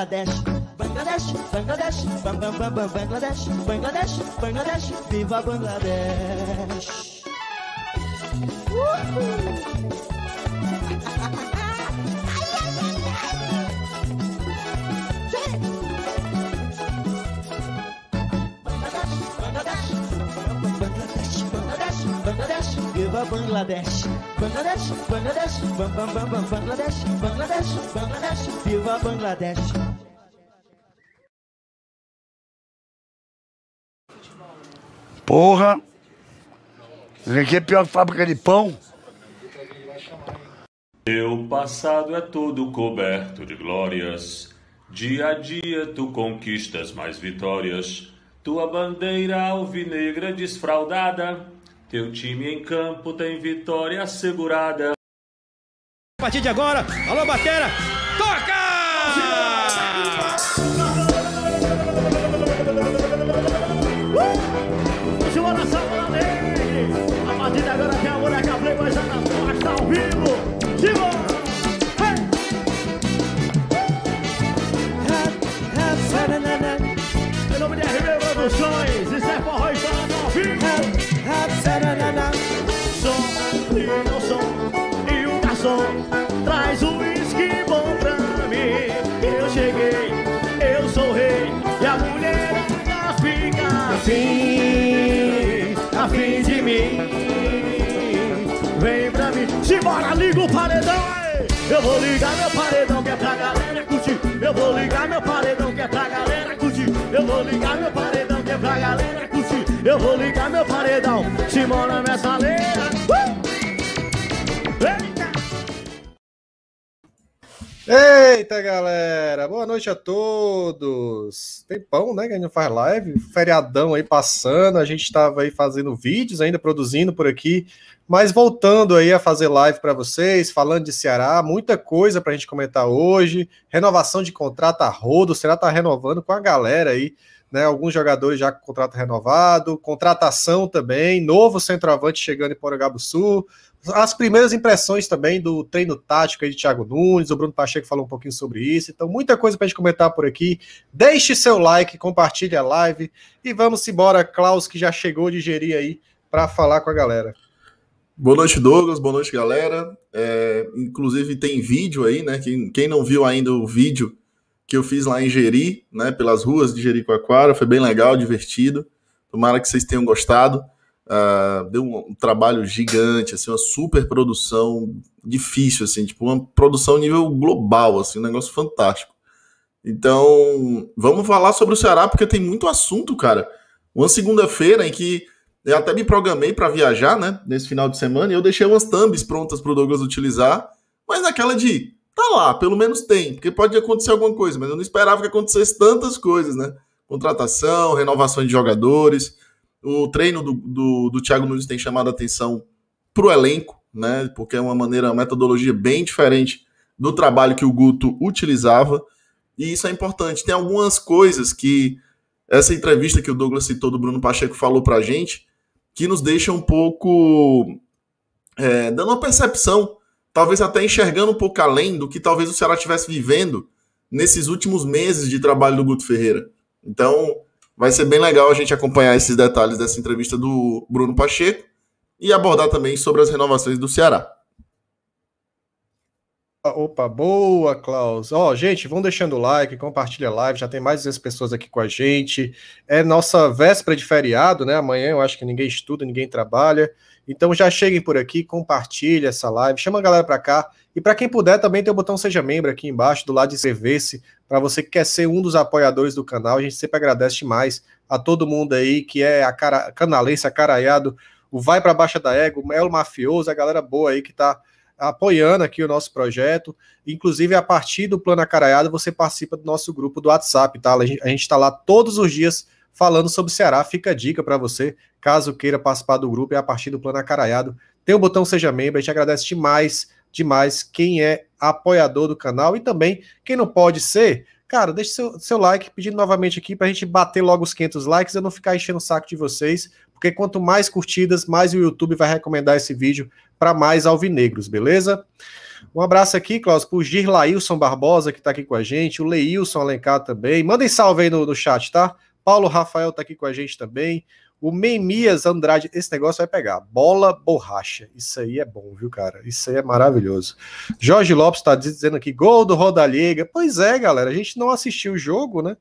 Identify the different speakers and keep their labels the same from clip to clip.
Speaker 1: Bangladesh. Bangladesh, Bangladesh, bam bam bam bam Bangladesh, Bangladesh, Bangladesh, viva Bangladesh. Bangladesh, viva Bangladesh. Bangladesh, Bangladesh, bam bam bam bam Bangladesh, Bangladesh, Bangladesh, viva Bangladesh.
Speaker 2: Porra! Isso aqui é pior que fábrica de pão.
Speaker 3: Teu passado é todo coberto de glórias. Dia a dia tu conquistas mais vitórias. Tua bandeira alvinegra desfraldada. Teu time em campo tem vitória assegurada.
Speaker 4: A partir de agora, alô Batera, toca!
Speaker 5: Eu vou ligar meu paredão que é pra galera curtir. Eu vou ligar meu paredão que é pra galera curtir. Eu vou ligar meu paredão que é pra galera curtir. Eu vou ligar meu paredão, Simona nessa leira. Uh! Eita!
Speaker 6: Eita, galera! Boa noite a todos! Tempão, né, que a gente faz live, feriadão aí passando, a gente estava aí fazendo vídeos, ainda produzindo por aqui, mas voltando aí a fazer live para vocês, falando de Ceará, muita coisa para a gente comentar hoje, renovação de contrato a rodo, o Ceará tá renovando com a galera aí, né, alguns jogadores já com contrato renovado, contratação também, novo centroavante chegando em Poragabuçu, as primeiras impressões também do treino tático aí de Thiago Nunes, o Bruno Pacheco falou um pouquinho sobre isso, então muita coisa para a gente comentar por aqui. Deixe seu like, compartilhe a live e vamos embora, Klaus, que já chegou de gerir aí para falar com a galera.
Speaker 7: Boa noite, Douglas. Boa noite, galera. É, inclusive tem vídeo aí, né? Quem, quem não viu ainda o vídeo que eu fiz lá em Jeri, né? Pelas ruas de Jericoacoara, foi bem legal, divertido. Tomara que vocês tenham gostado. Uh, deu um, um, trabalho gigante, assim, uma super produção difícil, assim, tipo uma produção nível global, assim, um negócio fantástico. Então, vamos falar sobre o Ceará porque tem muito assunto, cara. Uma segunda-feira em que eu até me programei para viajar, né, nesse final de semana, e eu deixei umas thumbs prontas para o Douglas utilizar, mas naquela de tá lá, pelo menos tem, porque pode acontecer alguma coisa, mas eu não esperava que acontecesse tantas coisas, né? Contratação, renovação de jogadores, o treino do, do, do Thiago Nunes tem chamado a atenção para o elenco, né? Porque é uma maneira, uma metodologia bem diferente do trabalho que o Guto utilizava, e isso é importante. Tem algumas coisas que essa entrevista que o Douglas citou do Bruno Pacheco falou para a gente, que nos deixa um pouco é, dando uma percepção, talvez até enxergando um pouco além do que talvez o Ceará estivesse vivendo nesses últimos meses de trabalho do Guto Ferreira. Então, vai ser bem legal a gente acompanhar esses detalhes dessa entrevista do Bruno Pacheco e abordar também sobre as renovações do Ceará.
Speaker 6: Opa, boa, Klaus. Ó, gente, vão deixando o like, compartilha a live, já tem mais de 10 pessoas aqui com a gente. É nossa véspera de feriado, né? Amanhã eu acho que ninguém estuda, ninguém trabalha. Então já cheguem por aqui, compartilha essa live, chama a galera para cá. E para quem puder, também tem o botão Seja Membro aqui embaixo, do lado de inscrever-se, para você que quer ser um dos apoiadores do canal. A gente sempre agradece demais a todo mundo aí que é a cara, canalense, acaraiado, o Vai para Baixa da Ego, o Melo Mafioso, a galera boa aí que tá apoiando aqui o nosso projeto. Inclusive, a partir do Plano Acaraiado, você participa do nosso grupo do WhatsApp, tá? A gente está lá todos os dias falando sobre o Ceará. Fica a dica para você, caso queira participar do grupo, é a partir do Plano Acaraiado. Tem o botão Seja Membro, a gente agradece demais, demais quem é apoiador do canal e também quem não pode ser. Cara, deixe seu, seu like, pedindo novamente aqui para a gente bater logo os 500 likes e não ficar enchendo o saco de vocês, porque quanto mais curtidas, mais o YouTube vai recomendar esse vídeo para mais alvinegros, beleza? Um abraço aqui, Klaus, pro Girlailson Barbosa, que está aqui com a gente, o Leilson Alencar também. Mandem salve aí no, no chat, tá? Paulo Rafael está aqui com a gente também. O Meimias Andrade, esse negócio vai pegar. Bola borracha. Isso aí é bom, viu, cara? Isso aí é maravilhoso. Jorge Lopes está dizendo aqui: gol do Rodallega. Pois é, galera, a gente não assistiu o jogo, né?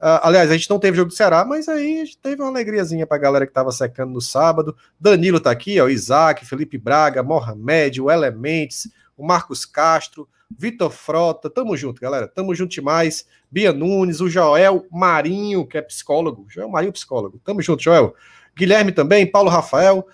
Speaker 6: Uh, aliás, a gente não teve jogo do Ceará, mas aí a gente teve uma alegriazinha pra galera que tava secando no sábado. Danilo tá aqui, ó, Isaac, Felipe Braga, Mohamed, o Elementes, o Marcos Castro, Vitor Frota, tamo junto, galera, tamo junto demais. Bia Nunes, o Joel Marinho, que é psicólogo, Joel Marinho, psicólogo, tamo junto, Joel. Guilherme também, Paulo Rafael.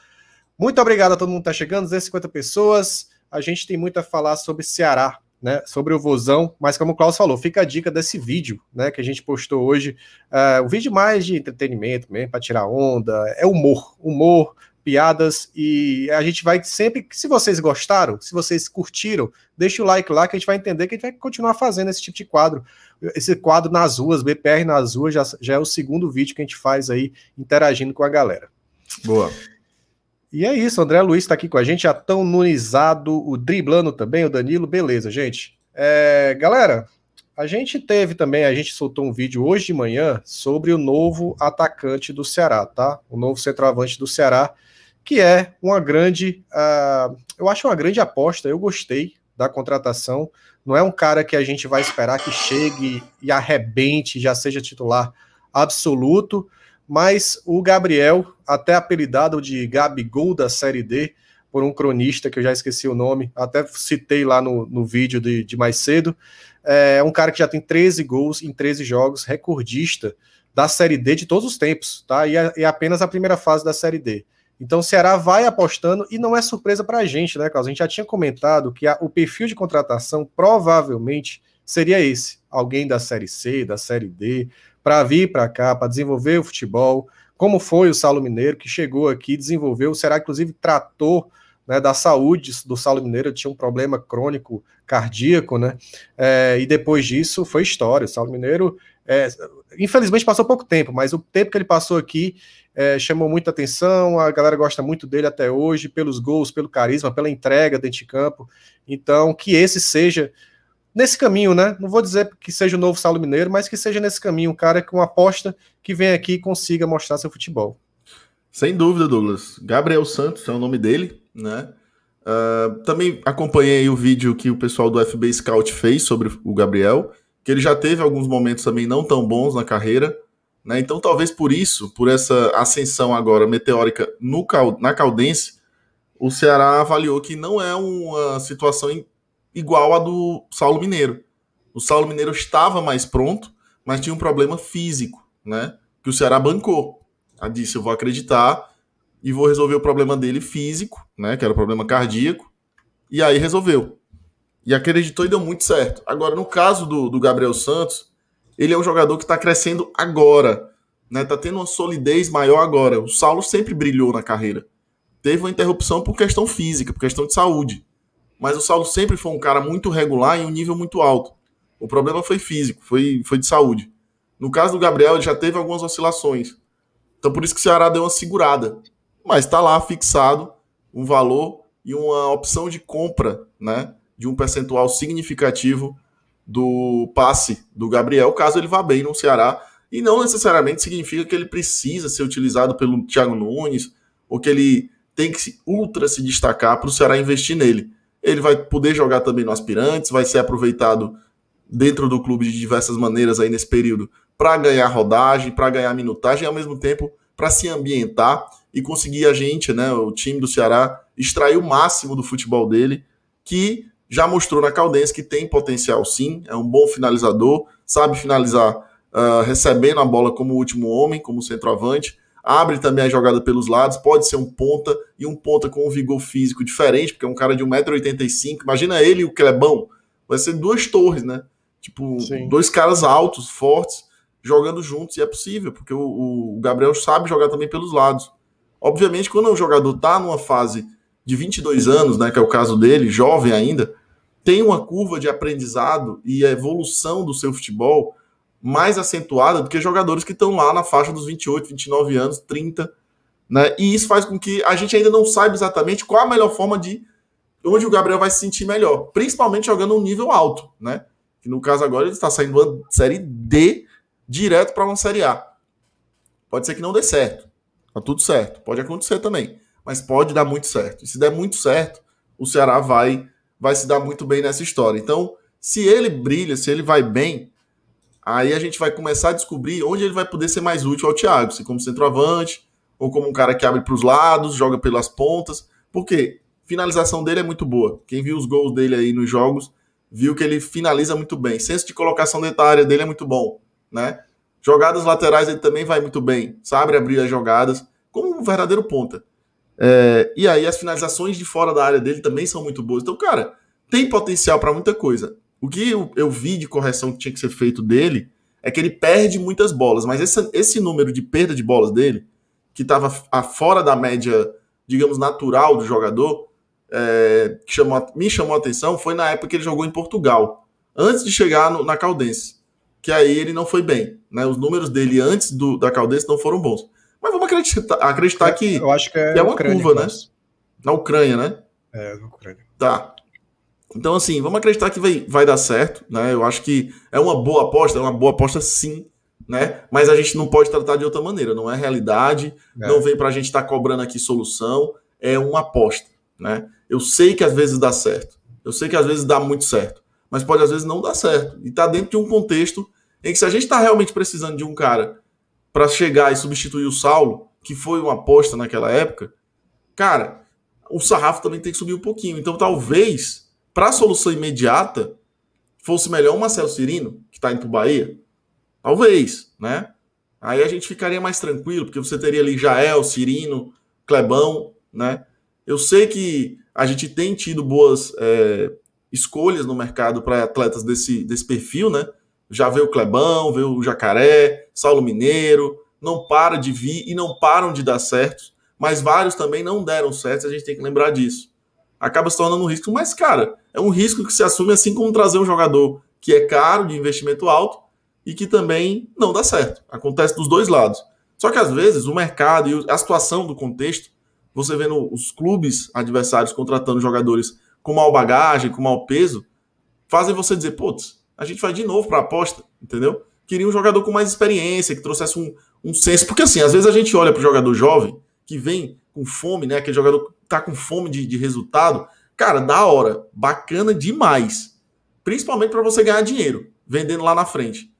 Speaker 6: Muito obrigado a todo mundo que tá chegando, 250 pessoas. A gente tem muito a falar sobre Ceará, né, sobre o Vozão, mas como o Klaus falou, fica a dica desse vídeo, né, que a gente postou hoje, uh, um vídeo mais de entretenimento mesmo, para tirar onda, é humor, humor, piadas, e a gente vai sempre, se vocês gostaram, se vocês curtiram, deixa o like lá que a gente vai entender que a gente vai continuar fazendo esse tipo de quadro, esse quadro nas ruas, BPR nas ruas, já, já é o segundo vídeo que a gente faz aí, interagindo com a galera.
Speaker 7: Boa.
Speaker 6: E é isso, André Luiz está aqui com a gente, já tão nunizado, o driblando também, o Danilo, beleza, gente. É, galera, a gente teve também, a gente soltou um vídeo hoje de manhã sobre o novo atacante do Ceará, tá? O novo centroavante do Ceará, que é uma grande, uh, eu acho uma grande aposta, eu gostei da contratação. Não é um cara que a gente vai esperar que chegue e arrebente, já seja titular absoluto, mas o Gabriel, até apelidado de Gabigol da Série D, por um cronista que eu já esqueci o nome, até citei lá no, no vídeo de, de mais cedo, é um cara que já tem 13 gols em 13 jogos, recordista da Série D de todos os tempos, tá? E é, é apenas a primeira fase da Série D. Então o Ceará vai apostando e não é surpresa para a gente, né, Carlos? A gente já tinha comentado que a, o perfil de contratação provavelmente seria esse: alguém da Série C, da Série D, para vir para cá, para desenvolver o futebol, como foi o Saulo Mineiro, que chegou aqui, desenvolveu, será inclusive tratou né, da saúde do Saulo Mineiro, tinha um problema crônico cardíaco, né? É, e depois disso foi história. O Saulo Mineiro, é, infelizmente, passou pouco tempo, mas o tempo que ele passou aqui é, chamou muita atenção. A galera gosta muito dele até hoje, pelos gols, pelo carisma, pela entrega dentro de campo. Então, que esse seja nesse caminho, né? Não vou dizer que seja o novo Saulo Mineiro, mas que seja nesse caminho, um cara com aposta que vem aqui e consiga mostrar seu futebol.
Speaker 7: Sem dúvida, Douglas. Gabriel Santos é o nome dele, né? Uh, também acompanhei o vídeo que o pessoal do FB Scout fez sobre o Gabriel, que ele já teve alguns momentos também não tão bons na carreira, né? Então, talvez por isso, por essa ascensão agora meteórica no, na Caldense, o Ceará avaliou que não é uma situação igual a do Saulo Mineiro. O Saulo Mineiro estava mais pronto, mas tinha um problema físico, né? Que o Ceará bancou. Disse: eu vou acreditar e vou resolver o problema dele físico, né? Que era o problema cardíaco. E aí resolveu. E acreditou e deu muito certo. Agora, no caso do, do Gabriel Santos, ele é um jogador que está crescendo agora, né? Tá tendo uma solidez maior agora. O Saulo sempre brilhou na carreira. Teve uma interrupção por questão física, por questão de saúde mas o Saulo sempre foi um cara muito regular em um nível muito alto. O problema foi físico, foi, foi de saúde. No caso do Gabriel, ele já teve algumas oscilações. Então por isso que o Ceará deu uma segurada. Mas está lá fixado um valor e uma opção de compra, né? De um percentual significativo do passe do Gabriel, caso ele vá bem no Ceará. E não necessariamente significa que ele precisa ser utilizado pelo Thiago Nunes ou que ele tem que se ultra se destacar para o Ceará investir nele ele vai poder jogar também no Aspirantes, vai ser aproveitado dentro do clube de diversas maneiras aí nesse período para ganhar rodagem, para ganhar minutagem e ao mesmo tempo para se ambientar e conseguir a gente, né, o time do Ceará, extrair o máximo do futebol dele, que já mostrou na Caldense que tem potencial sim, é um bom finalizador, sabe finalizar uh, recebendo a bola como último homem, como centroavante, abre também a jogada pelos lados, pode ser um ponta e um ponta com um vigor físico diferente, porque é um cara de 1,85m. Imagina ele e o Clebão, vai ser duas torres, né? Tipo, Sim. dois caras altos, fortes, jogando juntos, e é possível, porque o, o, Gabriel sabe jogar também pelos lados. Obviamente, quando o jogador tá numa fase de 22 anos, né, que é o caso dele, jovem ainda, tem uma curva de aprendizado e a evolução do seu futebol mais acentuada do que jogadores que estão lá na faixa dos 28, 29 anos, 30, né? E isso faz com que a gente ainda não saiba exatamente qual a melhor forma de onde o Gabriel vai se sentir melhor, principalmente jogando um nível alto, né? Que no caso agora ele está saindo uma série D direto para uma série A. Pode ser que não dê certo. Tá tudo certo. Pode acontecer também, mas pode dar muito certo. E se der muito certo, o Ceará vai vai se dar muito bem nessa história. Então, se ele brilha, se ele vai bem, Aí a gente vai começar a descobrir onde ele vai poder ser mais útil ao Thiago, se como centroavante, ou como um cara que abre para os lados, joga pelas pontas. Porque finalização dele é muito boa. Quem viu os gols dele aí nos jogos, viu que ele finaliza muito bem. Senso de colocação dentro da área dele é muito bom, né? Jogadas laterais ele também vai muito bem, sabe abrir as jogadas, como um verdadeiro ponta. É, e aí as finalizações de fora da área dele também são muito boas. Então, cara, tem potencial para muita coisa. O que eu, eu, vi de correção que tinha que ser feito dele é que ele perde muitas bolas, mas esse, esse número de perda de bolas dele, que estava fora da média, digamos, natural do jogador, é, que chamou, me chamou a atenção foi na época que ele jogou em Portugal, antes de chegar no, na Caldense, que aí ele não foi bem. Né? Os números dele antes do, da Caldense não foram bons. Mas vamos acreditar, acreditar que,
Speaker 6: eu acho que é,
Speaker 7: que é uma Ucrânia, curva, né? Na Ucrânia, né?
Speaker 6: É, na Ucrânia.
Speaker 7: Tá. Então, assim, vamos acreditar que vai, vai dar certo, né? Eu acho que é uma boa aposta, é uma boa aposta sim, né? Mas a gente não pode tratar de outra maneira, não é realidade, é. não vem para a gente estar tá cobrando aqui solução, é uma aposta, né? Eu sei que às vezes dá certo, eu sei que às vezes dá muito certo, mas pode às vezes não dar certo. E tá dentro de um contexto em que se a gente está realmente precisando de um cara para chegar e substituir o Saulo, que foi uma aposta naquela época, cara, o sarrafo também tem que subir um pouquinho. Então talvez para a solução imediata, fosse melhor o Marcelo Cirino, que está indo para Bahia? Talvez, né? Aí a gente ficaria mais tranquilo, porque você teria ali Jael, Cirino, Clebão, né? Eu sei que a gente tem tido boas é, escolhas no mercado para atletas desse, desse perfil, né? Já veio o Clebão, veio o Jacaré, Saulo Mineiro, não para de vir e não param de dar certo, mas vários também não deram certo, a gente tem que lembrar disso acaba se tornando um risco. Mas, cara, é um risco que se assume assim como trazer um jogador que é caro, de investimento alto, e que também não dá certo. Acontece dos dois lados. Só que às vezes o mercado e a situação do contexto, você vendo os clubes adversários contratando jogadores com mal bagagem, com mau peso, fazem você dizer, putz, a gente vai de novo para a aposta, entendeu? Queria um jogador com mais experiência, que trouxesse um, um senso. Porque assim, às vezes a gente olha para o jogador jovem, que vem com fome, né? Aquele jogador tá com fome de, de resultado, cara, da hora, bacana demais. Principalmente para você ganhar dinheiro, vendendo lá na frente.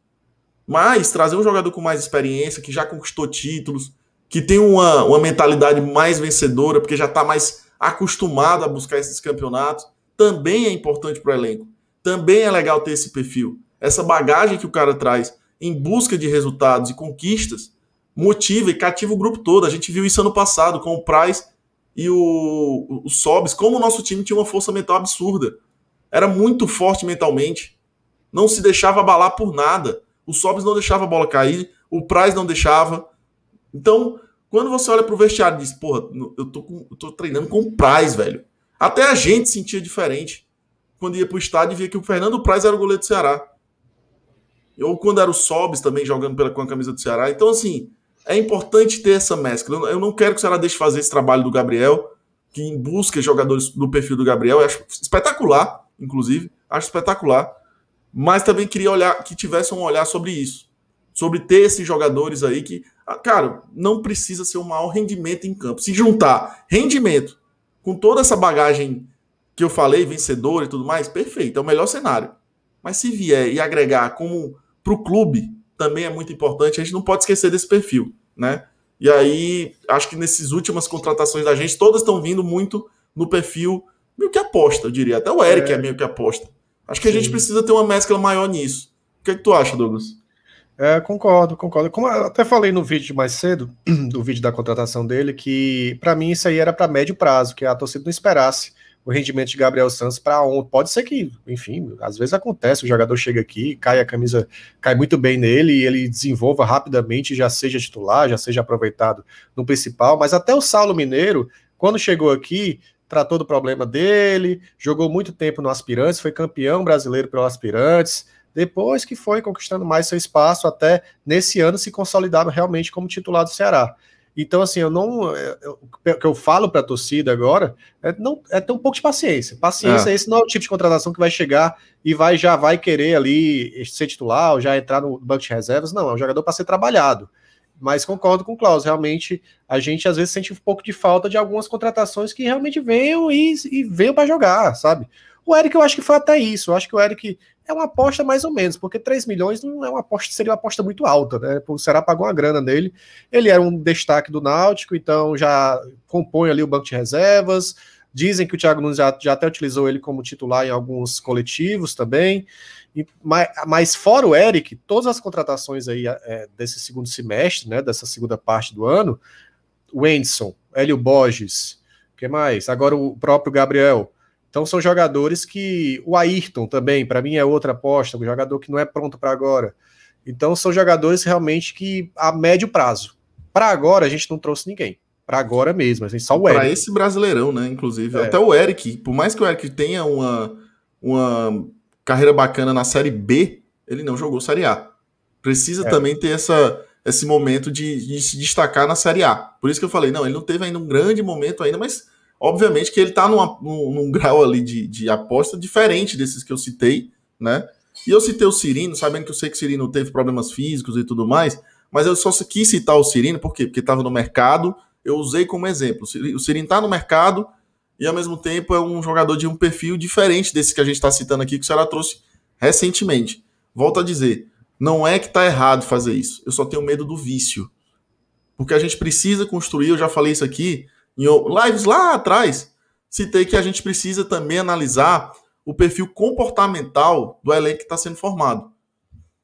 Speaker 7: Mas trazer um jogador com mais experiência, que já conquistou títulos, que tem uma, uma mentalidade mais vencedora, porque já está mais acostumado a buscar esses campeonatos, também é importante para o elenco. Também é legal ter esse perfil. Essa bagagem que o cara traz em busca de resultados e conquistas motiva e cativa o grupo todo. A gente viu isso ano passado com o Price e o, o Sobs, como o nosso time tinha uma força mental absurda. Era muito forte mentalmente. Não se deixava abalar por nada. O Sobs não deixava a bola cair, o Price não deixava. Então, quando você olha pro vestiário e diz, porra, eu tô, com, eu tô treinando com o Price, velho. Até a gente sentia diferente. Quando ia pro estádio e via que o Fernando Price era o goleiro do Ceará. Ou quando era o Sobs também jogando pela, com a camisa do Ceará. Então, assim, é importante ter essa mescla. Eu não quero que o Ceará deixe fazer esse trabalho do Gabriel, que busca jogadores do perfil do Gabriel. Eu acho espetacular, inclusive. Acho espetacular. Mas também queria olhar que tivesse um olhar sobre isso. Sobre ter esses jogadores aí que, ah, cara, não precisa ser um maior rendimento em campo. Se juntar rendimento com toda essa bagagem que eu falei, vencedor e tudo mais, perfeito, é o melhor cenário. Mas se vier e agregar como para o clube, também é muito importante, a gente não pode esquecer desse perfil, né? E aí, acho que nessas últimas contratações da gente, todas estão vindo muito no perfil meio que aposta, eu diria. Até o Eric é, é meio que aposta. Acho que Sim. a gente precisa ter uma mescla maior nisso. O que, é que tu acha, Douglas?
Speaker 6: É, concordo, concordo. Como eu até falei no vídeo mais cedo, do vídeo da contratação dele, que para mim isso aí era para médio prazo, que a torcida não esperasse o rendimento de Gabriel Santos para ontem. Pode ser que, enfim, às vezes acontece, o jogador chega aqui, cai a camisa, cai muito bem nele e ele desenvolva rapidamente, já seja titular, já seja aproveitado no principal, mas até o Saulo Mineiro, quando chegou aqui, tratou do problema dele, jogou muito tempo no Aspirantes, foi campeão brasileiro pelo Aspirantes, depois que foi conquistando mais seu espaço até nesse ano se consolidar realmente como titular do Ceará. Então, assim, eu não. É, o que eu falo para a torcida agora é, não, é ter um pouco de paciência. Paciência, é. esse não é o tipo de contratação que vai chegar e vai já vai querer ali ser titular ou já entrar no banco de reservas. Não, é um jogador para ser trabalhado. Mas concordo com o Klaus, realmente a gente às vezes sente um pouco de falta de algumas contratações que realmente venham e, e venham para jogar, sabe? O Eric, eu acho que foi até isso. Eu acho que o Eric é uma aposta mais ou menos, porque 3 milhões não é uma aposta, seria uma aposta muito alta, né? O Ceará pagou uma grana nele. Ele era um destaque do Náutico, então já compõe ali o banco de reservas. Dizem que o Thiago Nunes já, já até utilizou ele como titular em alguns coletivos também. E, mas, mas, fora o Eric, todas as contratações aí é, desse segundo semestre, né? Dessa segunda parte do ano, o Enson, Hélio Borges, o que mais? Agora o próprio Gabriel. Então são jogadores que. O Ayrton também, para mim, é outra aposta, um jogador que não é pronto para agora. Então são jogadores realmente que a médio prazo. Para agora a gente não trouxe ninguém. Para agora mesmo, assim, só o Eric. Para
Speaker 7: esse brasileirão, né? Inclusive. É. Até o Eric, por mais que o Eric tenha uma, uma carreira bacana na Série B, ele não jogou Série A. Precisa é. também ter essa, esse momento de, de se destacar na Série A. Por isso que eu falei, não, ele não teve ainda um grande momento ainda, mas Obviamente que ele está num, num, grau ali de, de aposta diferente desses que eu citei, né? E eu citei o Cirino, sabendo que eu sei que o Cirino teve problemas físicos e tudo mais, mas eu só quis citar o Cirino, por quê? Porque estava no mercado, eu usei como exemplo. O Cirino está no mercado e, ao mesmo tempo, é um jogador de um perfil diferente desse que a gente está citando aqui, que o Ceará trouxe recentemente. Volto a dizer, não é que está errado fazer isso, eu só tenho medo do vício. Porque a gente precisa construir, eu já falei isso aqui, em lives lá atrás, citei que a gente precisa também analisar o perfil comportamental do elenco que está sendo formado.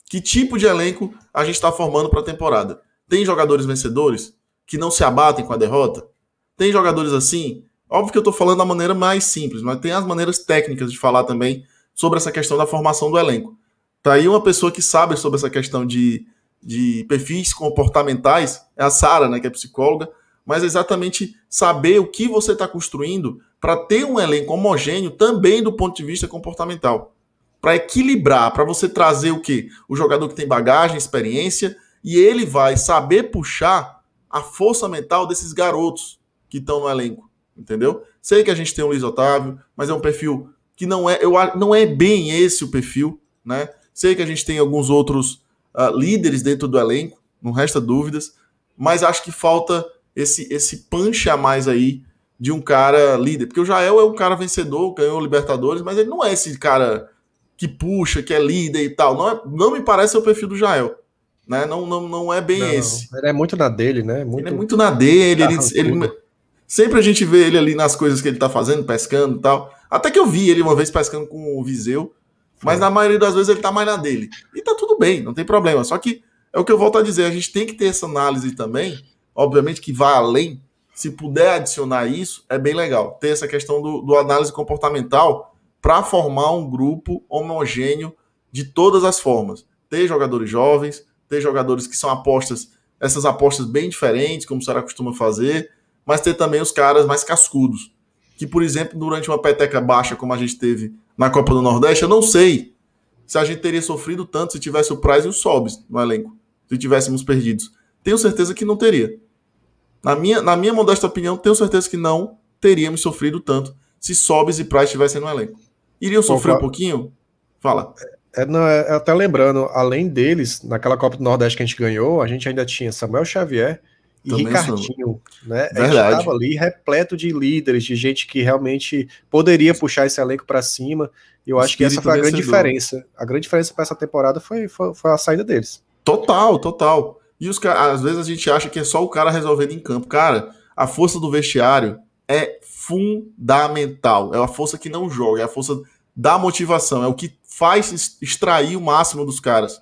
Speaker 7: Que tipo de elenco a gente está formando para a temporada? Tem jogadores vencedores que não se abatem com a derrota? Tem jogadores assim? Óbvio que eu estou falando da maneira mais simples, mas tem as maneiras técnicas de falar também sobre essa questão da formação do elenco. Tá aí uma pessoa que sabe sobre essa questão de, de perfis comportamentais, é a Sara, né, que é psicóloga mas exatamente saber o que você está construindo para ter um elenco homogêneo também do ponto de vista comportamental. Para equilibrar, para você trazer o que? O jogador que tem bagagem, experiência, e ele vai saber puxar a força mental desses garotos que estão no elenco. Entendeu? Sei que a gente tem o Luiz Otávio, mas é um perfil que não é, eu, não é bem esse o perfil, né? Sei que a gente tem alguns outros uh, líderes dentro do elenco, não resta dúvidas, mas acho que falta esse, esse punch a mais aí de um cara líder. Porque o Jael é um cara vencedor, ganhou Libertadores, mas ele não é esse cara que puxa, que é líder e tal. Não, é, não me parece o perfil do Jael. Né? Não, não, não é bem não, esse.
Speaker 6: Ele é muito na dele, né?
Speaker 7: Muito... Ele é muito na dele. Ele, ele, sempre a gente vê ele ali nas coisas que ele tá fazendo, pescando e tal. Até que eu vi ele uma vez pescando com o Viseu. Mas na maioria das vezes ele tá mais na dele. E tá tudo bem, não tem problema. Só que é o que eu volto a dizer, a gente tem que ter essa análise também obviamente que vai além. Se puder adicionar isso, é bem legal. Ter essa questão do, do análise comportamental para formar um grupo homogêneo de todas as formas. Ter jogadores jovens, ter jogadores que são apostas, essas apostas bem diferentes, como o Ceará costuma fazer, mas ter também os caras mais cascudos. Que, por exemplo, durante uma peteca baixa, como a gente teve na Copa do Nordeste, eu não sei se a gente teria sofrido tanto se tivesse o Price e o Sobs no elenco, se tivéssemos perdidos. Tenho certeza que não teria. Na minha, na minha modesta opinião, tenho certeza que não teríamos sofrido tanto se Sobes e Price estivessem no elenco. Iriam sofrer um pouquinho? Fala.
Speaker 6: É, não, é, até lembrando, além deles, naquela Copa do Nordeste que a gente ganhou, a gente ainda tinha Samuel Xavier, e
Speaker 7: Também
Speaker 6: Ricardinho, né? A gente
Speaker 7: Verdade.
Speaker 6: estava ali repleto de líderes, de gente que realmente poderia puxar esse elenco para cima. E eu acho que essa foi a grande
Speaker 7: vencedor.
Speaker 6: diferença. A grande diferença para essa temporada foi, foi, foi a saída deles.
Speaker 7: Total, total. E os às vezes a gente acha que é só o cara resolvendo em campo. Cara, a força do vestiário é fundamental. É a força que não joga, é a força da motivação, é o que faz extrair o máximo dos caras.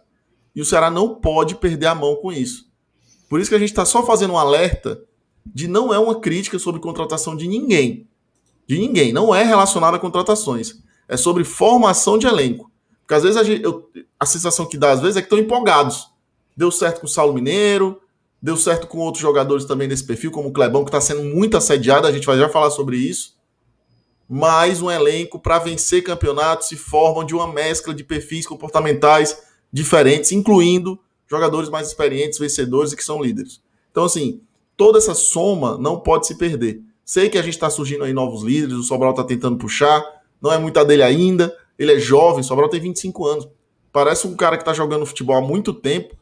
Speaker 7: E o Ceará não pode perder a mão com isso. Por isso que a gente está só fazendo um alerta de não é uma crítica sobre contratação de ninguém. De ninguém. Não é relacionado a contratações. É sobre formação de elenco. Porque às vezes a, gente, eu- a sensação que dá, às vezes, é que estão empolgados. Deu certo com o Saulo Mineiro, deu certo com outros jogadores também nesse perfil, como o Clebão, que está sendo muito assediado, a gente vai já falar sobre isso. Mas um elenco para vencer campeonatos se formam de uma mescla de perfis comportamentais diferentes, incluindo jogadores mais experientes, vencedores e que são líderes. Então, assim, toda essa soma não pode se perder. Sei que a gente está surgindo aí novos líderes, o Sobral está tentando puxar, não é muita dele ainda, ele é jovem, Sobral tem 25 anos. Parece um cara que está jogando futebol há muito tempo,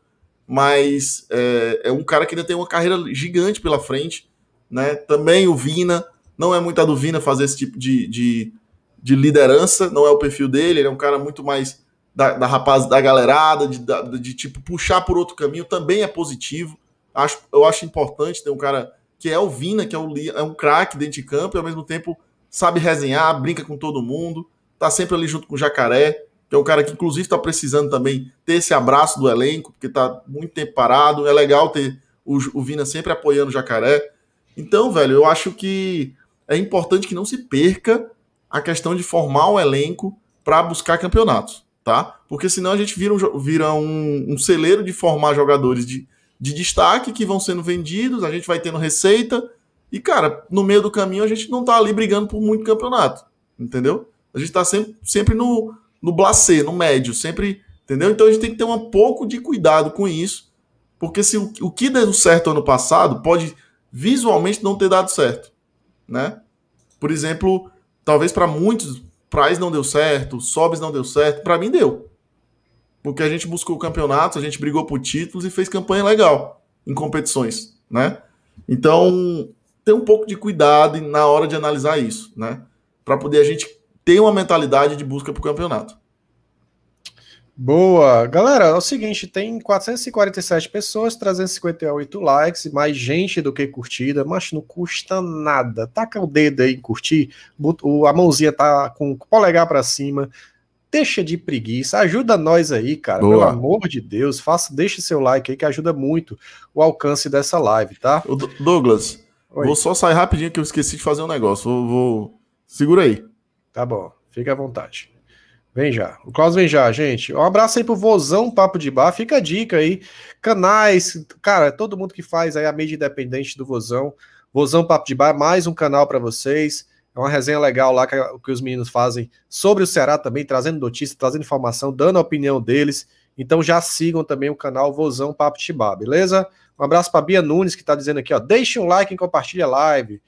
Speaker 7: mas é, é um cara que ainda tem uma carreira gigante pela frente. Né? Também o Vina, não é muito a do Vina fazer esse tipo de, de, de liderança, não é o perfil dele, ele é um cara muito mais da, da rapaz, da galerada, de, da- de, tipo puxar por outro caminho, também é positivo. Acho, eu acho importante ter um cara que é o Vina, que é, li- é um craque dentro de campo e ao mesmo tempo sabe resenhar, brinca com todo mundo, tá sempre ali junto com o Jacaré, que é um cara que inclusive está precisando também ter esse abraço do elenco, porque tá muito tempo parado. É legal ter o, o Vina sempre apoiando o Jacaré. Então, velho, eu acho que é importante que não se perca a questão de formar o elenco para buscar campeonatos, tá? Porque senão a gente vira um, vira um, um celeiro de formar jogadores de, de destaque que vão sendo vendidos, a gente vai tendo receita, e, cara, no meio do caminho a gente não tá ali brigando por muito campeonato, entendeu? A gente tá sempre, sempre no, no blasé, no médio, sempre, entendeu? Então a gente tem que ter um pouco de cuidado com isso, porque se o, o que deu certo ano passado pode visualmente não ter dado certo, né? Por exemplo, talvez para muitos, Price não deu certo, Sobs não deu certo, para mim deu. Porque a gente buscou campeonatos, a gente brigou por títulos e fez campanha legal em competições, né? Então, ter um pouco de cuidado na hora de analisar isso, né? Para poder a gente ter uma mentalidade de busca por campeonato.
Speaker 6: Boa. Galera, é o seguinte, tem 447 pessoas, 358 likes, mais gente do que curtida, mas não custa nada. Taca o dedo aí em curtir, o- a mãozinha tá com o polegar pra cima. Deixa de preguiça, ajuda nós aí, cara.
Speaker 7: Boa.
Speaker 6: Pelo amor de Deus, faça, deixe seu like aí que ajuda muito o alcance dessa live, tá?
Speaker 7: Douglas,
Speaker 6: Oi.
Speaker 7: vou só sair rapidinho que eu esqueci de fazer um negócio. Vou, vou- Segura aí.
Speaker 6: Tá bom, fica à vontade. Vem já. O Klaus vem já, gente. Um abraço aí pro Vozão Papo de Bar. Fica a dica aí. Canais, cara, todo mundo que faz aí a mídia independente do Vozão. Vozão Papo de Bar, mais um canal para vocês. É uma resenha legal lá que, que os meninos fazem sobre o Ceará também, trazendo notícia, trazendo informação, dando a opinião deles. Então já sigam também o canal Vozão Papo de Bar, beleza? Um abraço para Bia Nunes que tá dizendo aqui, ó. Deixe um like e compartilhe a live.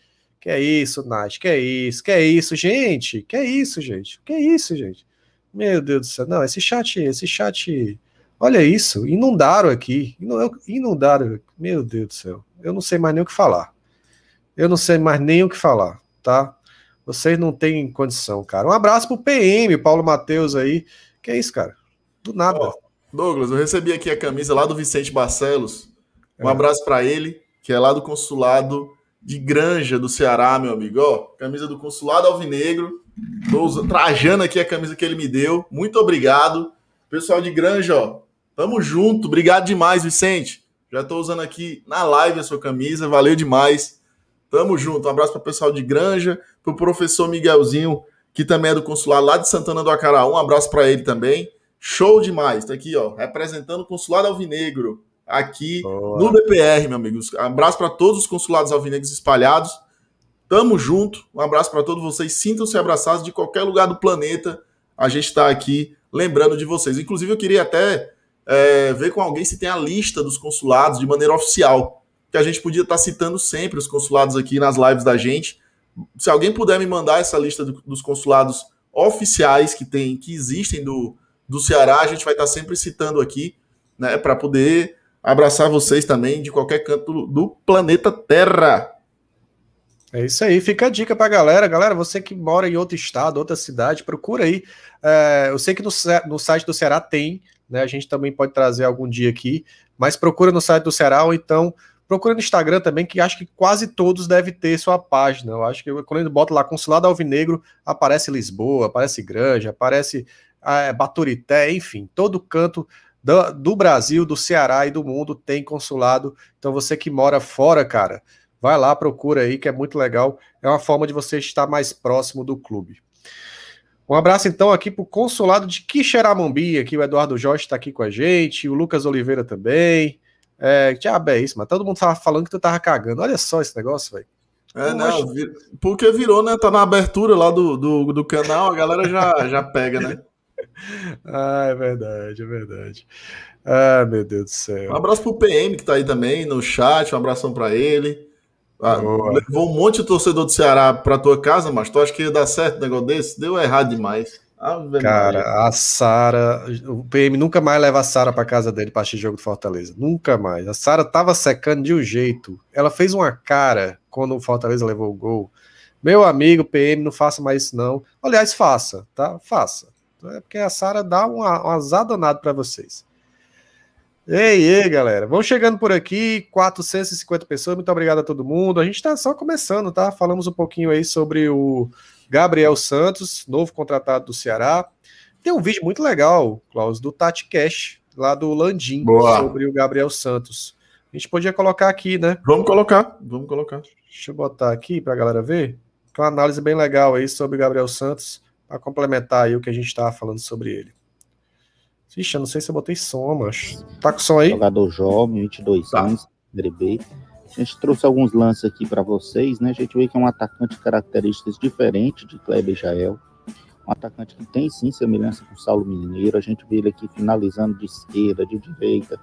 Speaker 6: Que é isso, Nath? Que é isso? Que é isso, gente? Que é isso, gente? Que é isso, gente? Meu Deus do céu. Não, esse chat, esse chat. Olha isso, inundaram aqui. inu- Inundaram. Meu Deus do céu. Eu não sei mais nem o que falar. Eu não sei mais nem o que falar, tá? Vocês não têm condição, cara. Um abraço pro PM, Paulo Matheus aí. Que é isso, cara? Do nada.
Speaker 7: Ó, Douglas, eu recebi aqui a camisa lá do Vicente Barcelos. Um
Speaker 6: É.
Speaker 7: abraço para ele, que é lá do consulado de Granja do Ceará, meu amigo. Ó, camisa do consulado Alvinegro. Tô trajando aqui a camisa que ele me deu. Muito obrigado. Pessoal de Granja, ó. Tamo junto. Obrigado demais, Vicente. Já tô usando aqui na live a sua camisa. Valeu demais. Tamo junto. Um abraço para o pessoal de Granja, pro professor Miguelzinho, que também é do consulado lá de Santana do Acaraú. Um abraço para ele também. Show demais. Tá aqui, ó, representando o consulado Alvinegro aqui
Speaker 6: Boa.
Speaker 7: no BPR, meu amigo. Um abraço para todos os consulados alvinegros espalhados. Tamo junto. Um abraço para todos vocês. Sintam-se abraçados de qualquer lugar do planeta. A gente está aqui lembrando de vocês. Inclusive, eu queria até é, ver com alguém se tem a lista dos consulados de maneira oficial. Que a gente podia estar citando sempre os consulados aqui nas lives da gente. Se alguém puder me mandar essa lista do- dos consulados oficiais que tem, que existem do, do Ceará, a gente vai estar sempre citando aqui, né, para poder Abraçar vocês também de qualquer canto do planeta Terra.
Speaker 6: É isso aí, fica a dica pra galera. Galera, você que mora em outro estado, outra cidade, procura aí. É, eu sei que no, no, site do Ceará tem, né? A gente também pode trazer algum dia aqui, mas procura no site do Ceará ou então procura no Instagram também, que acho que quase todos devem ter sua página. Eu acho que quando ele bota lá Consulado Alvinegro, aparece Lisboa, aparece Granja, aparece é, Baturité, enfim, todo canto do, do Brasil, do Ceará e do mundo tem consulado. Então você que mora fora, cara Vai lá, procura aí, que é muito legal. É uma forma de você estar mais próximo do clube. Um abraço então aqui para o consulado de Quixeramobim, aqui o Eduardo Jorge está aqui com a gente, o Lucas Oliveira também. É, diabo é isso, mas todo mundo tava falando que tu tava cagando. Olha só esse negócio, velho.
Speaker 7: É, não, porque virou, né? Tá na abertura lá do, do, do canal, a galera já, já pega, né?
Speaker 6: Ah, é verdade, é verdade. Ah, meu Deus do céu.
Speaker 7: Um abraço pro PM que tá aí também no chat, um abração para ele. Ah, levou um monte de torcedor do Ceará pra tua casa, mas tu acha que ia dar certo um negócio desse? Deu errado demais.
Speaker 6: Cara, a Sara, o PM nunca mais leva a Sara para casa dele para assistir jogo do Fortaleza. Nunca mais. A Sara tava secando de um jeito. Ela fez uma cara quando o Fortaleza levou o gol. Meu amigo PM, não faça mais isso não. Aliás, faça, tá? Faça. É porque a Sara dá um, um azar danado para vocês. Ei, ei, galera. Vamos chegando por aqui, 450 pessoas. Muito obrigado a todo mundo. A gente está só começando, tá? Falamos um pouquinho aí sobre o Gabriel Santos, novo contratado do Ceará. Tem um vídeo muito legal, Klaus, do Tati Cash, lá do Landim, Boa. sobre o Gabriel Santos. A gente podia colocar aqui, né?
Speaker 7: Vamos colocar, vamos colocar.
Speaker 6: Deixa eu botar aqui para a galera ver. Uma análise bem legal aí sobre o Gabriel Santos, para complementar aí o que a gente estava falando sobre ele. Ixi, eu não sei se eu botei som, mas. Tá com som aí?
Speaker 8: Jogador jovem, 22 tá. anos, B. A gente trouxe alguns lances aqui para vocês, né? A gente vê que é um atacante de características diferentes de Kleber Jael. Um atacante que tem sim semelhança com o Saulo Mineiro. A gente vê ele aqui finalizando de esquerda, de direita.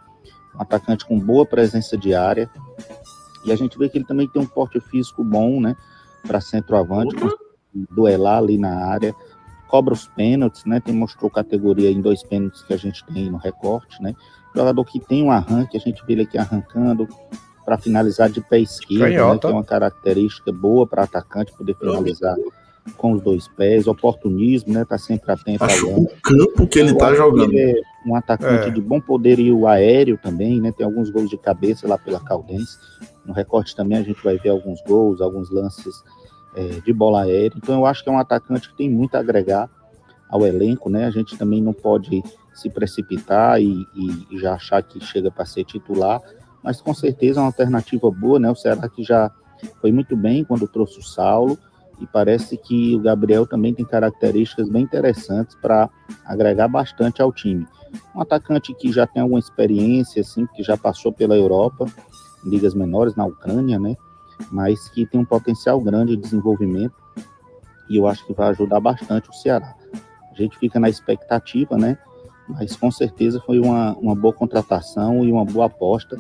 Speaker 8: Um atacante com boa presença de área. E a gente vê que ele também tem um porte físico bom, né? Para centroavante, uhum. duelar ali na área cobra os pênaltis, né? Tem, mostrou categoria em dois pênaltis que a gente tem no recorte, né? Jogador que tem um arranque, a gente vê ele aqui arrancando para finalizar de pé esquerdo, né? que é uma característica boa para atacante poder finalizar com os dois pés, oportunismo, né? Tá sempre atento
Speaker 7: Acho o campo que ele tá jogando. Ele
Speaker 8: é um atacante é. de bom poderio aéreo também, né? Tem alguns gols de cabeça lá pela Caldense. No recorte também a gente vai ver alguns gols, alguns lances é, de bola aérea. Então eu acho que é um atacante que tem muito a agregar ao elenco, né? A gente também não pode se precipitar e, e já achar que chega para ser titular, mas com certeza é uma alternativa boa, né? O Ceará que já foi muito bem quando trouxe o Saulo e parece que o Gabriel também tem características bem interessantes para agregar bastante ao time. Um atacante que já tem alguma experiência, assim, que já passou pela Europa, em ligas menores, na Ucrânia, né? Mas que tem um potencial grande de desenvolvimento e eu acho que vai ajudar bastante o Ceará. A gente fica na expectativa, né? Mas com certeza foi uma, uma boa contratação e uma boa aposta.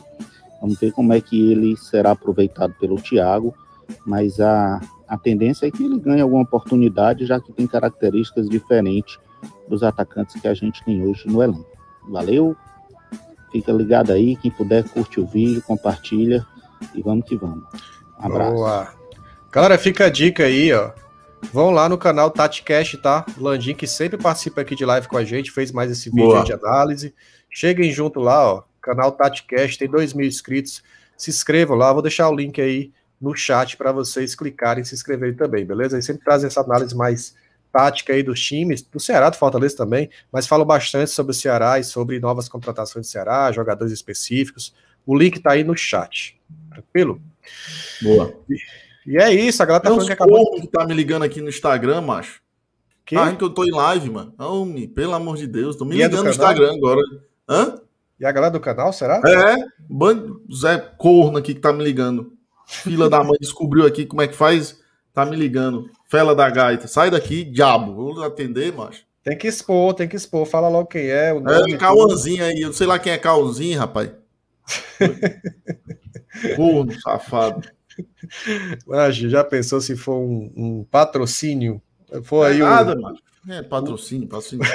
Speaker 8: Vamos ver como é que ele será aproveitado pelo Thiago, mas a, a tendência é que ele ganhe alguma oportunidade, já que tem características diferentes dos atacantes que a gente tem hoje no elenco. Valeu? Fica ligado aí, quem puder curte o vídeo, compartilha e vamos que vamos. Abraço. Boa.
Speaker 6: Galera, fica a dica aí, ó. Vão lá no canal TatiCast, tá? Landim, que sempre participa aqui de live com a gente, fez mais esse vídeo Boa. de análise. Cheguem junto lá, ó. Canal TatiCast, tem dois mil inscritos. Se inscrevam lá, vou deixar o link aí no chat para vocês clicarem e se inscreverem também, beleza? Eles sempre trazem essa análise mais tática aí dos times, do Ceará, do Fortaleza também, mas falam bastante sobre o Ceará e sobre novas contratações do Ceará, jogadores específicos. O link tá aí no chat. Tranquilo?
Speaker 7: Boa.
Speaker 6: E, e é isso, a galera
Speaker 7: tá falando que acabou. que tá me ligando aqui no Instagram, macho. Que? Ah, então eu tô em live, mano. Homem, pelo amor de Deus, tô me e é ligando é no Instagram agora. Hã?
Speaker 6: E a galera do canal, será?
Speaker 7: É, Zé Corno aqui que tá me ligando. Fila da mãe descobriu aqui como é que faz, tá me ligando. Fela da gaita, sai daqui, diabo. Vou atender, macho.
Speaker 6: Tem que expor, tem que expor. Fala logo quem é. O
Speaker 7: nome, é, Cauãzinho aí. Eu não sei lá quem é Cauãzinho, rapaz. Corno, safado.
Speaker 6: Mas já pensou se for um, um patrocínio? For é aí
Speaker 7: nada, um... mano. É patrocínio, patrocínio.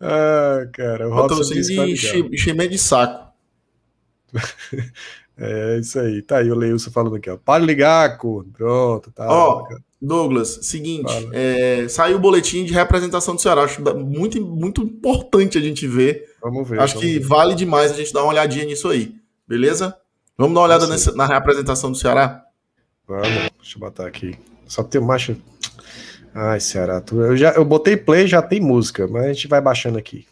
Speaker 6: Ah, cara, o
Speaker 7: Patrocínio de enchimento de saco.
Speaker 6: É isso aí. Tá aí o Leilson falando aqui, ó. Para ligar, corno. Pronto, tá.
Speaker 7: Ó, Douglas, seguinte, é, saiu o boletim de representação do Ceará. Acho muito, muito importante a gente ver.
Speaker 6: Vamos ver.
Speaker 7: Acho
Speaker 6: vamos
Speaker 7: que
Speaker 6: ver.
Speaker 7: vale demais a gente dar uma olhadinha nisso aí. Beleza? Vamos dar uma olhada nessa- na representação do Ceará?
Speaker 6: Vamos, deixa eu botar aqui. Só tem marcha. Ai, Ceará, tu- eu, já, eu botei play, já tem música, mas a gente vai baixando aqui.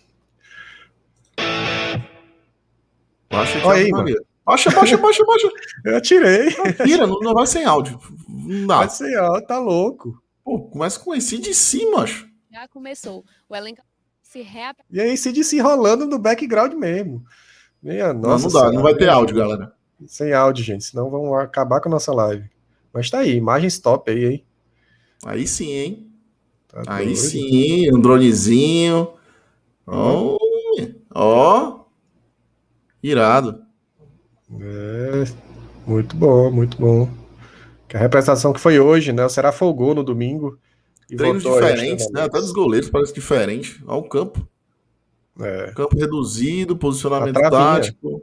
Speaker 6: Olha aí,
Speaker 7: Thiago Maria. Baixa, baixa, baixa, baixa.
Speaker 6: Eu tirei.
Speaker 7: Tira, não, não vai sem áudio. Não dá.
Speaker 6: Vai ser, ó, tá louco.
Speaker 7: Pô, começa com esse de cima, macho.
Speaker 9: Já começou. O elenco se reap...
Speaker 6: E aí, se enrolando no background mesmo.
Speaker 7: Não,
Speaker 6: nossa.
Speaker 7: não dá,
Speaker 6: Senhora,
Speaker 7: não vai ter áudio, galera.
Speaker 6: Sem áudio, gente, senão vão acabar com a nossa live. Mas tá aí, imagens top aí, hein?
Speaker 7: Aí sim, hein?
Speaker 6: Tá
Speaker 7: Aí
Speaker 6: doido.
Speaker 7: sim, um dronezinho. Ó, ó. Irado.
Speaker 6: É, muito bom, muito bom. Que a representação que foi hoje, né? O Será folgou no domingo. E
Speaker 7: Treinos diferentes,
Speaker 6: acho que
Speaker 7: né? Até dos goleiros parece diferente. Olha o campo.
Speaker 6: É,
Speaker 7: Campo reduzido, posicionamento tático.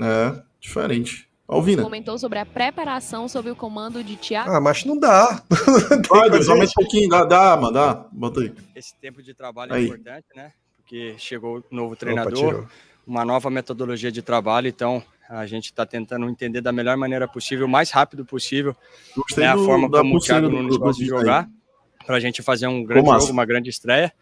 Speaker 7: É, diferente. Alvina.
Speaker 9: comentou sobre a preparação sob o comando de Thiago
Speaker 6: Ah, mas não dá.
Speaker 7: Deus, aumenta
Speaker 6: gente-
Speaker 7: um pouquinho. Dá, dá, mano, dá. Bota aí.
Speaker 10: Esse tempo de trabalho
Speaker 7: Aí.
Speaker 10: é importante, né? Porque chegou o novo
Speaker 6: Opa,
Speaker 10: treinador,
Speaker 6: tirou.
Speaker 10: Uma nova metodologia de trabalho, então a gente está tentando entender da melhor maneira possível, o mais rápido possível,
Speaker 7: Gostei
Speaker 10: né, a
Speaker 7: do-
Speaker 10: forma como o Thiago Nunes gosta de jogar, para a gente fazer um grande jogo, uma grande estreia.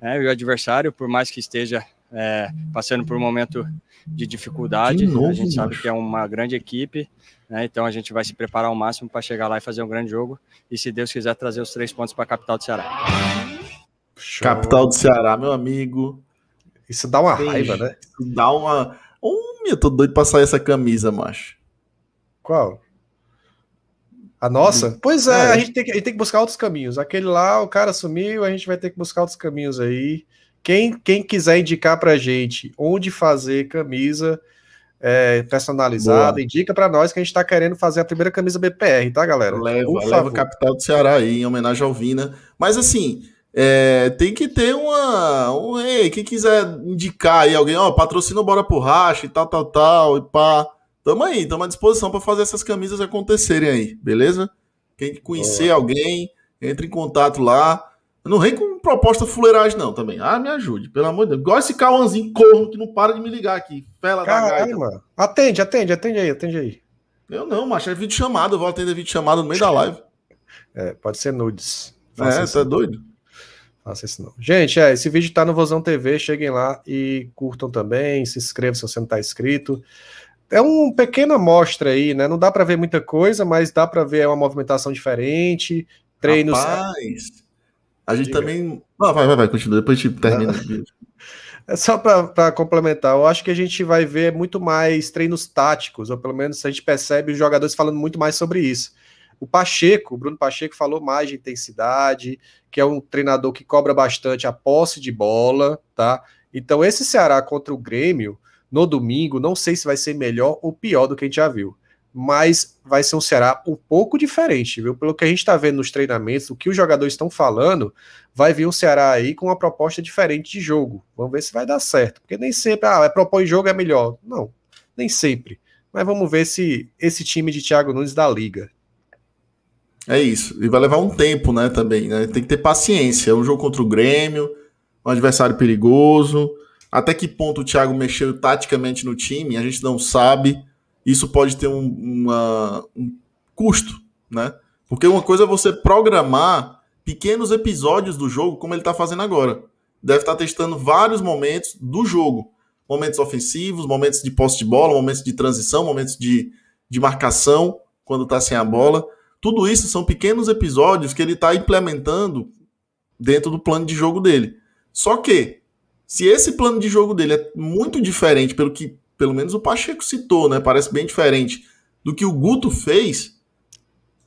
Speaker 10: Né? E o adversário, por mais que esteja é, passando por um momento de dificuldade,
Speaker 7: De novo,
Speaker 10: a gente sabe
Speaker 7: macho.
Speaker 10: que é uma grande equipe, né? então a gente vai se preparar ao máximo para chegar lá e fazer um grande jogo, e se Deus quiser trazer os três pontos para a capital do Ceará.
Speaker 6: Show.
Speaker 7: Capital do Ceará, meu amigo.
Speaker 6: Isso dá uma raiva, né?
Speaker 7: Dá uma. Hum, eu tô doido pra sair essa camisa, macho.
Speaker 6: Qual? A nossa? Pois é,
Speaker 7: É.
Speaker 6: A, gente tem que, a gente tem que buscar outros caminhos. Aquele lá, o cara sumiu, a gente vai ter que buscar outros caminhos aí. Quem, quem quiser indicar pra gente onde fazer camisa é, personalizada,
Speaker 7: Boa.
Speaker 6: indica pra nós que a gente tá querendo fazer a primeira camisa BPR, tá, galera?
Speaker 7: Leva,
Speaker 6: Por
Speaker 7: leva
Speaker 6: favor.
Speaker 7: capital do Ceará aí, em homenagem ao Vina. Mas assim, é, tem que ter uma. Um, quem quiser indicar aí alguém, ó, patrocina o Bora por Racha e tal, tal, tal, e pá. Tamo aí, tamo à disposição pra fazer essas camisas acontecerem aí, beleza? Quem conhecer alguém, entre em contato lá. Não vem com proposta fuleiragem, não, também. Ah, me ajude, pelo amor de Deus. Igual esse Cauãzinho corno que não para de me ligar aqui. Fela da gaita.
Speaker 6: Mano. Atende, atende, atende aí, atende aí.
Speaker 7: Eu não, macho, é vídeo chamado. Eu vou atender vídeo chamado no meio da live.
Speaker 6: É, pode ser nudes.
Speaker 7: É,
Speaker 6: Faça
Speaker 7: tá doido?
Speaker 6: Não. Gente, é, esse vídeo tá no Vozão TV, cheguem lá e curtam também, se inscrevam se você não tá inscrito. É uma pequena amostra aí, né? Não dá para ver muita coisa, mas dá para ver uma movimentação diferente, treinos.
Speaker 7: Rapaz, a gente
Speaker 6: Diga.
Speaker 7: também. Não, vai, vai, vai, continua. Depois a gente termina. o vídeo.
Speaker 6: É só para complementar, eu acho que a gente vai ver muito mais treinos táticos, ou pelo menos a gente percebe os jogadores falando muito mais sobre isso. O Pacheco, o Bruno Pacheco falou mais de intensidade, que é um treinador que cobra bastante a posse de bola, tá? Então esse Ceará contra o Grêmio no domingo, não sei se vai ser melhor ou pior do que a gente já viu, mas vai ser um Ceará um pouco diferente, viu? Pelo que a gente está vendo nos treinamentos, o que os jogadores estão falando, vai vir um Ceará aí com uma proposta diferente de jogo. Vamos ver se vai dar certo, porque nem sempre, ah, é propor jogo é melhor. Não, nem sempre. Mas vamos ver se esse time de Thiago Nunes dá liga.
Speaker 7: É isso. E vai levar um tempo, né, também. Né? Tem que ter paciência. É um jogo contra o Grêmio, um adversário perigoso. Até que ponto o Thiago mexeu taticamente no time, a gente não sabe. Isso pode ter um, uma- um custo, né? Porque uma coisa é você programar pequenos episódios do jogo, como ele está fazendo agora. Deve estar testando vários momentos do jogo. Momentos ofensivos, momentos de posse de bola, momentos de transição, momentos de, de marcação, quando está sem a bola. Tudo isso são pequenos episódios que ele está implementando dentro do plano de jogo dele. Só que, se esse plano de jogo dele é muito diferente, pelo que pelo menos o Pacheco citou, né? Parece bem diferente do que o Guto fez.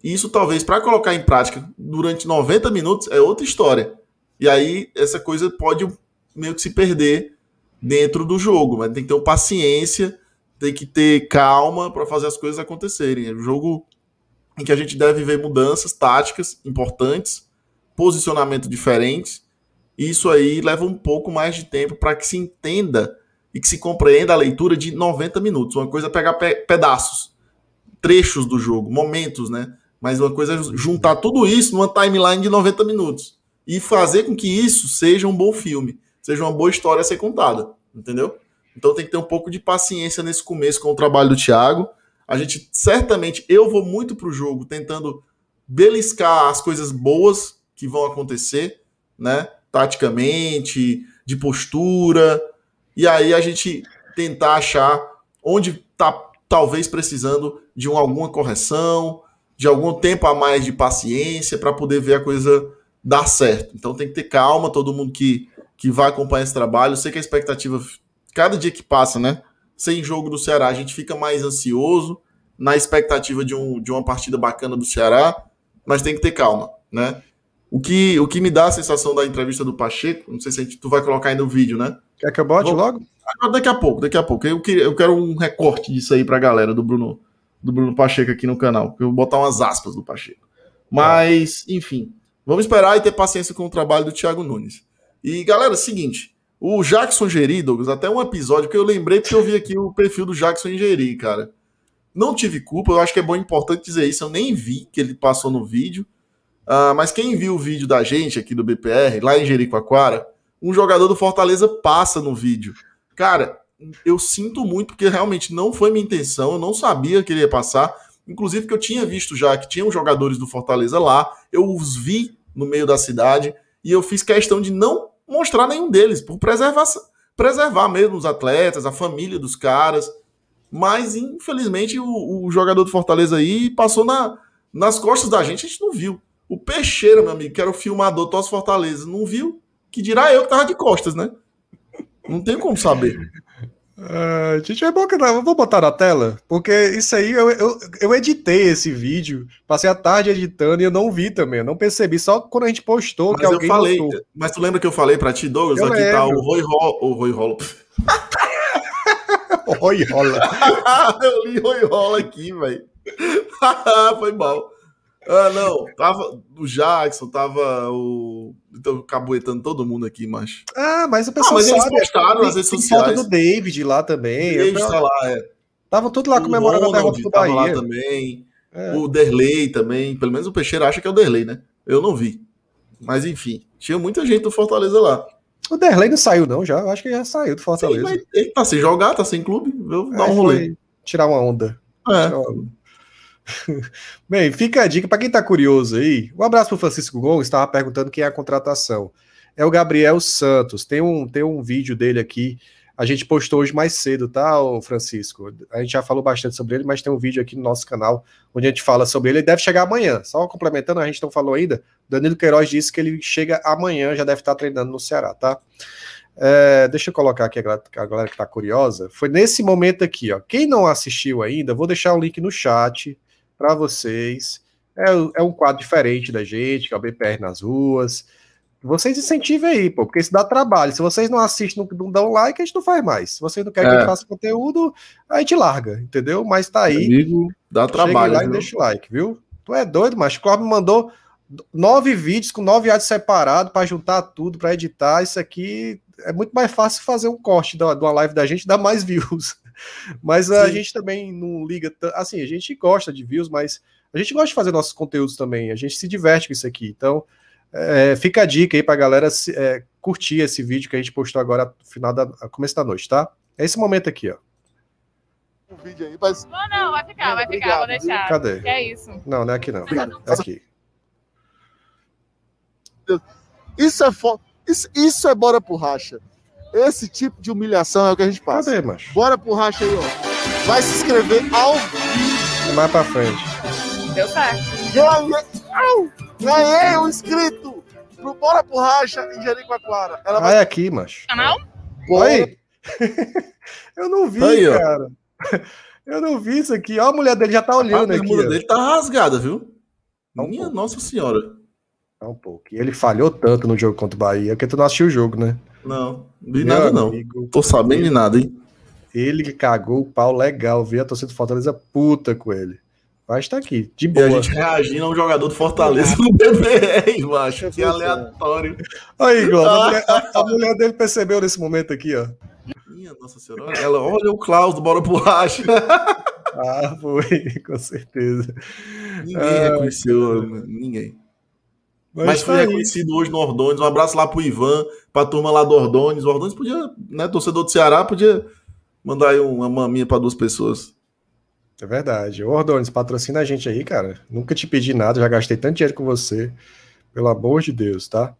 Speaker 7: Isso talvez para colocar em prática durante 90 minutos é outra história. E aí essa coisa pode meio que se perder dentro do jogo, mas tem que ter paciência, tem que ter calma para fazer as coisas acontecerem. É um jogo em que a gente deve ver mudanças táticas importantes, posicionamento diferentes E isso aí leva um pouco mais de tempo para que se entenda e que se compreenda a leitura de 90 minutos. Uma coisa é pegar pe pedaços, trechos do jogo, momentos, né? Mas uma coisa é juntar tudo isso numa timeline de 90 minutos e fazer com que isso seja um bom filme, seja uma boa história a ser contada, entendeu? Então tem que ter um pouco de paciência nesse começo com o trabalho do Thiago. A gente certamente eu vou muito pro jogo tentando beliscar as coisas boas que vão acontecer, né? Taticamente, de postura, e aí a gente tentar achar onde tá talvez precisando de um, alguma correção, de algum tempo a mais de paciência para poder ver a coisa dar certo. Então tem que ter calma, todo mundo que, que vai acompanhar esse trabalho. Eu sei que a expectativa, cada dia que passa, né? Sem jogo do Ceará, a gente fica mais ansioso na expectativa de, um, de uma partida bacana do Ceará, mas tem que ter calma, né? O que, o que me dá a sensação da entrevista do Pacheco, não sei se gente, tu vai colocar aí no vídeo, né?
Speaker 6: Quer que eu bote Vou... logo?
Speaker 7: Daqui a pouco, daqui a pouco. Eu, queria, eu quero um recorte disso aí pra galera do Bruno, do Bruno Pacheco aqui no canal. Eu vou botar umas aspas do Pacheco. Mas, enfim, vamos esperar e ter paciência com o trabalho do Thiago Nunes. E, galera, seguinte, o Jackson Geri, Douglas, até um episódio que eu lembrei porque eu vi aqui o perfil do Jackson Geri, cara. Não tive culpa, eu acho que é bom importante dizer isso. Eu nem vi que ele passou no vídeo. Uh, mas quem viu o vídeo da gente aqui do BPR, lá em Jericoacoara, um jogador do Fortaleza passa no vídeo. Cara, eu sinto muito, porque realmente não foi minha intenção, eu não sabia que ele ia passar. Inclusive, que eu tinha visto já que tinham jogadores do Fortaleza lá, eu os vi no meio da cidade e eu fiz questão de não mostrar nenhum deles, por preservar, preservar mesmo os atletas, a família dos caras. Mas, infelizmente, o, o jogador do Fortaleza aí passou na, nas costas da gente, a gente não viu. O Peixeira, meu amigo, que era o filmador do Fortaleza, não viu? Que dirá eu que tava de costas, né? Não tem como saber.
Speaker 6: Uh, gente, é bom que eu vou botar na tela, porque isso aí eu, eu, eu, editei esse vídeo, passei a tarde editando e eu não vi também, eu não percebi, só quando a gente postou
Speaker 7: mas
Speaker 6: que alguém
Speaker 7: eu falei, notou. Mas tu lembra que eu falei pra ti, Douglas? Eu aqui lembro. tá o Roy Rolo. O Roy Rolo.
Speaker 6: Roy Rola.
Speaker 7: eu li Roy Rola aqui, velho. Foi mal. Ah, não. Tava o Jackson, tava o. Então, cabuetando todo mundo aqui, mas.
Speaker 6: Ah, mas o pessoal ah, mas
Speaker 7: sabe. Eles postaram nas redes sociais.
Speaker 6: foto do David lá também.
Speaker 7: O David tá lá, é.
Speaker 6: Tava tudo lá comemorando a derrota do Bahia.
Speaker 7: lá também. É. O Derley também. Pelo menos o Peixeira acha que é o Derley, né? Eu não vi. Mas enfim, tinha muita gente do Fortaleza lá.
Speaker 6: O Derley não saiu, não, já. Eu acho que já saiu do Fortaleza. Sim,
Speaker 7: ele tá sem jogar, tá sem clube. Vou dar é, um rolê.
Speaker 6: Tirar uma onda. É. Tirar uma onda. Bem, fica a dica para quem está curioso aí. Um abraço para o Francisco Gomes, estava perguntando quem é a contratação. É o Gabriel Santos. Tem um, tem um vídeo dele aqui. A gente postou hoje mais cedo, tá, Francisco? A gente já falou bastante sobre ele, mas tem um vídeo aqui no nosso canal onde a gente fala sobre ele. Ele deve chegar amanhã. Só complementando, a gente não falou ainda. Danilo Queiroz disse que ele chega amanhã, já deve estar treinando no Ceará, tá? É, deixa eu colocar aqui a galera, a galera que está curiosa. Foi nesse momento aqui, ó. Quem não assistiu ainda, vou deixar o link no chat para vocês. É, é, um quadro diferente da gente, que é o BPR nas ruas. Vocês incentivem aí, pô, porque isso dá trabalho. Se vocês não assistem, não, não dão like, a gente não faz mais. Se vocês não querem é. que a gente faça conteúdo, a gente larga, entendeu? Mas tá aí.
Speaker 7: Amigo, dá trabalho.
Speaker 6: lá viu? e deixa o like, viu? Tu é doido, mas o Cláudio me mandou nove vídeos com nove áudios separados para juntar tudo, para editar. Isso aqui é muito mais fácil fazer um corte de uma live da gente, dá mais views. Mas a gente também não liga. Assim, a gente gosta de views, mas a gente gosta de fazer nossos conteúdos também. A gente se diverte com isso aqui. Então, é, fica a dica aí pra galera se, é, curtir esse vídeo que a gente postou agora no final da começo da noite, tá? É esse momento aqui, ó.
Speaker 11: Um vídeo aí, mas... Não, não, vai ficar, vai ficar, vou deixar.
Speaker 6: Cadê?
Speaker 11: Que é isso?
Speaker 6: Não, não é aqui não. É aqui.
Speaker 11: Isso é fo... isso, isso é bora por racha. Esse tipo de humilhação é o que a gente passa.
Speaker 6: Cadê, macho?
Speaker 11: Bora pro racha aí, ó. Vai se inscrever ao
Speaker 6: vivo. Mais pra frente.
Speaker 11: Deu certo. Ganhei, ganhei um inscrito pro Bora pro Racha em Jericoacoara.
Speaker 6: Ela vai... Ah, é aqui, macho.
Speaker 11: Canal?
Speaker 6: Oi. Eu não vi, aí, cara. Eu não vi isso aqui. Ó, a mulher dele já tá olhando a aqui. A mulher
Speaker 7: dele tá rasgada, viu? Tá Minha nossa senhora.
Speaker 6: Tá um pouco. E ele falhou tanto no jogo contra o Bahia, porque tu não assistiu o jogo, né?
Speaker 7: Não, vi nada não. Tô sabendo de nada, hein?
Speaker 6: Ele cagou o pau legal, viu? A torcida do Fortaleza puta com ele. Mas tá aqui, de
Speaker 7: E a
Speaker 6: boa.
Speaker 7: gente reagindo a um jogador do Fortaleza no BBR, eu acho. Que aleatório.
Speaker 6: Aí, Glauco, a, mulher- a- a mulher dele percebeu nesse momento aqui, ó.
Speaker 7: Minha Nossa Senhora. Ela, olha o Klaus do Bora Borracha.
Speaker 6: Ah, foi, com certeza.
Speaker 7: Ninguém
Speaker 6: Ah,
Speaker 7: reconheceu, ninguém.
Speaker 6: Mas,
Speaker 7: Mas
Speaker 6: tá
Speaker 7: foi reconhecido hoje no Ordônios. Um abraço lá pro Ivan, pra turma lá do Ordônios. O Ordônios podia, né, torcedor do Ceará, podia mandar aí uma maminha pra duas pessoas.
Speaker 6: É verdade. Ô, Ordones, patrocina a gente aí, cara. Nunca te pedi nada, já gastei tanto dinheiro com você. Pelo amor de Deus, tá?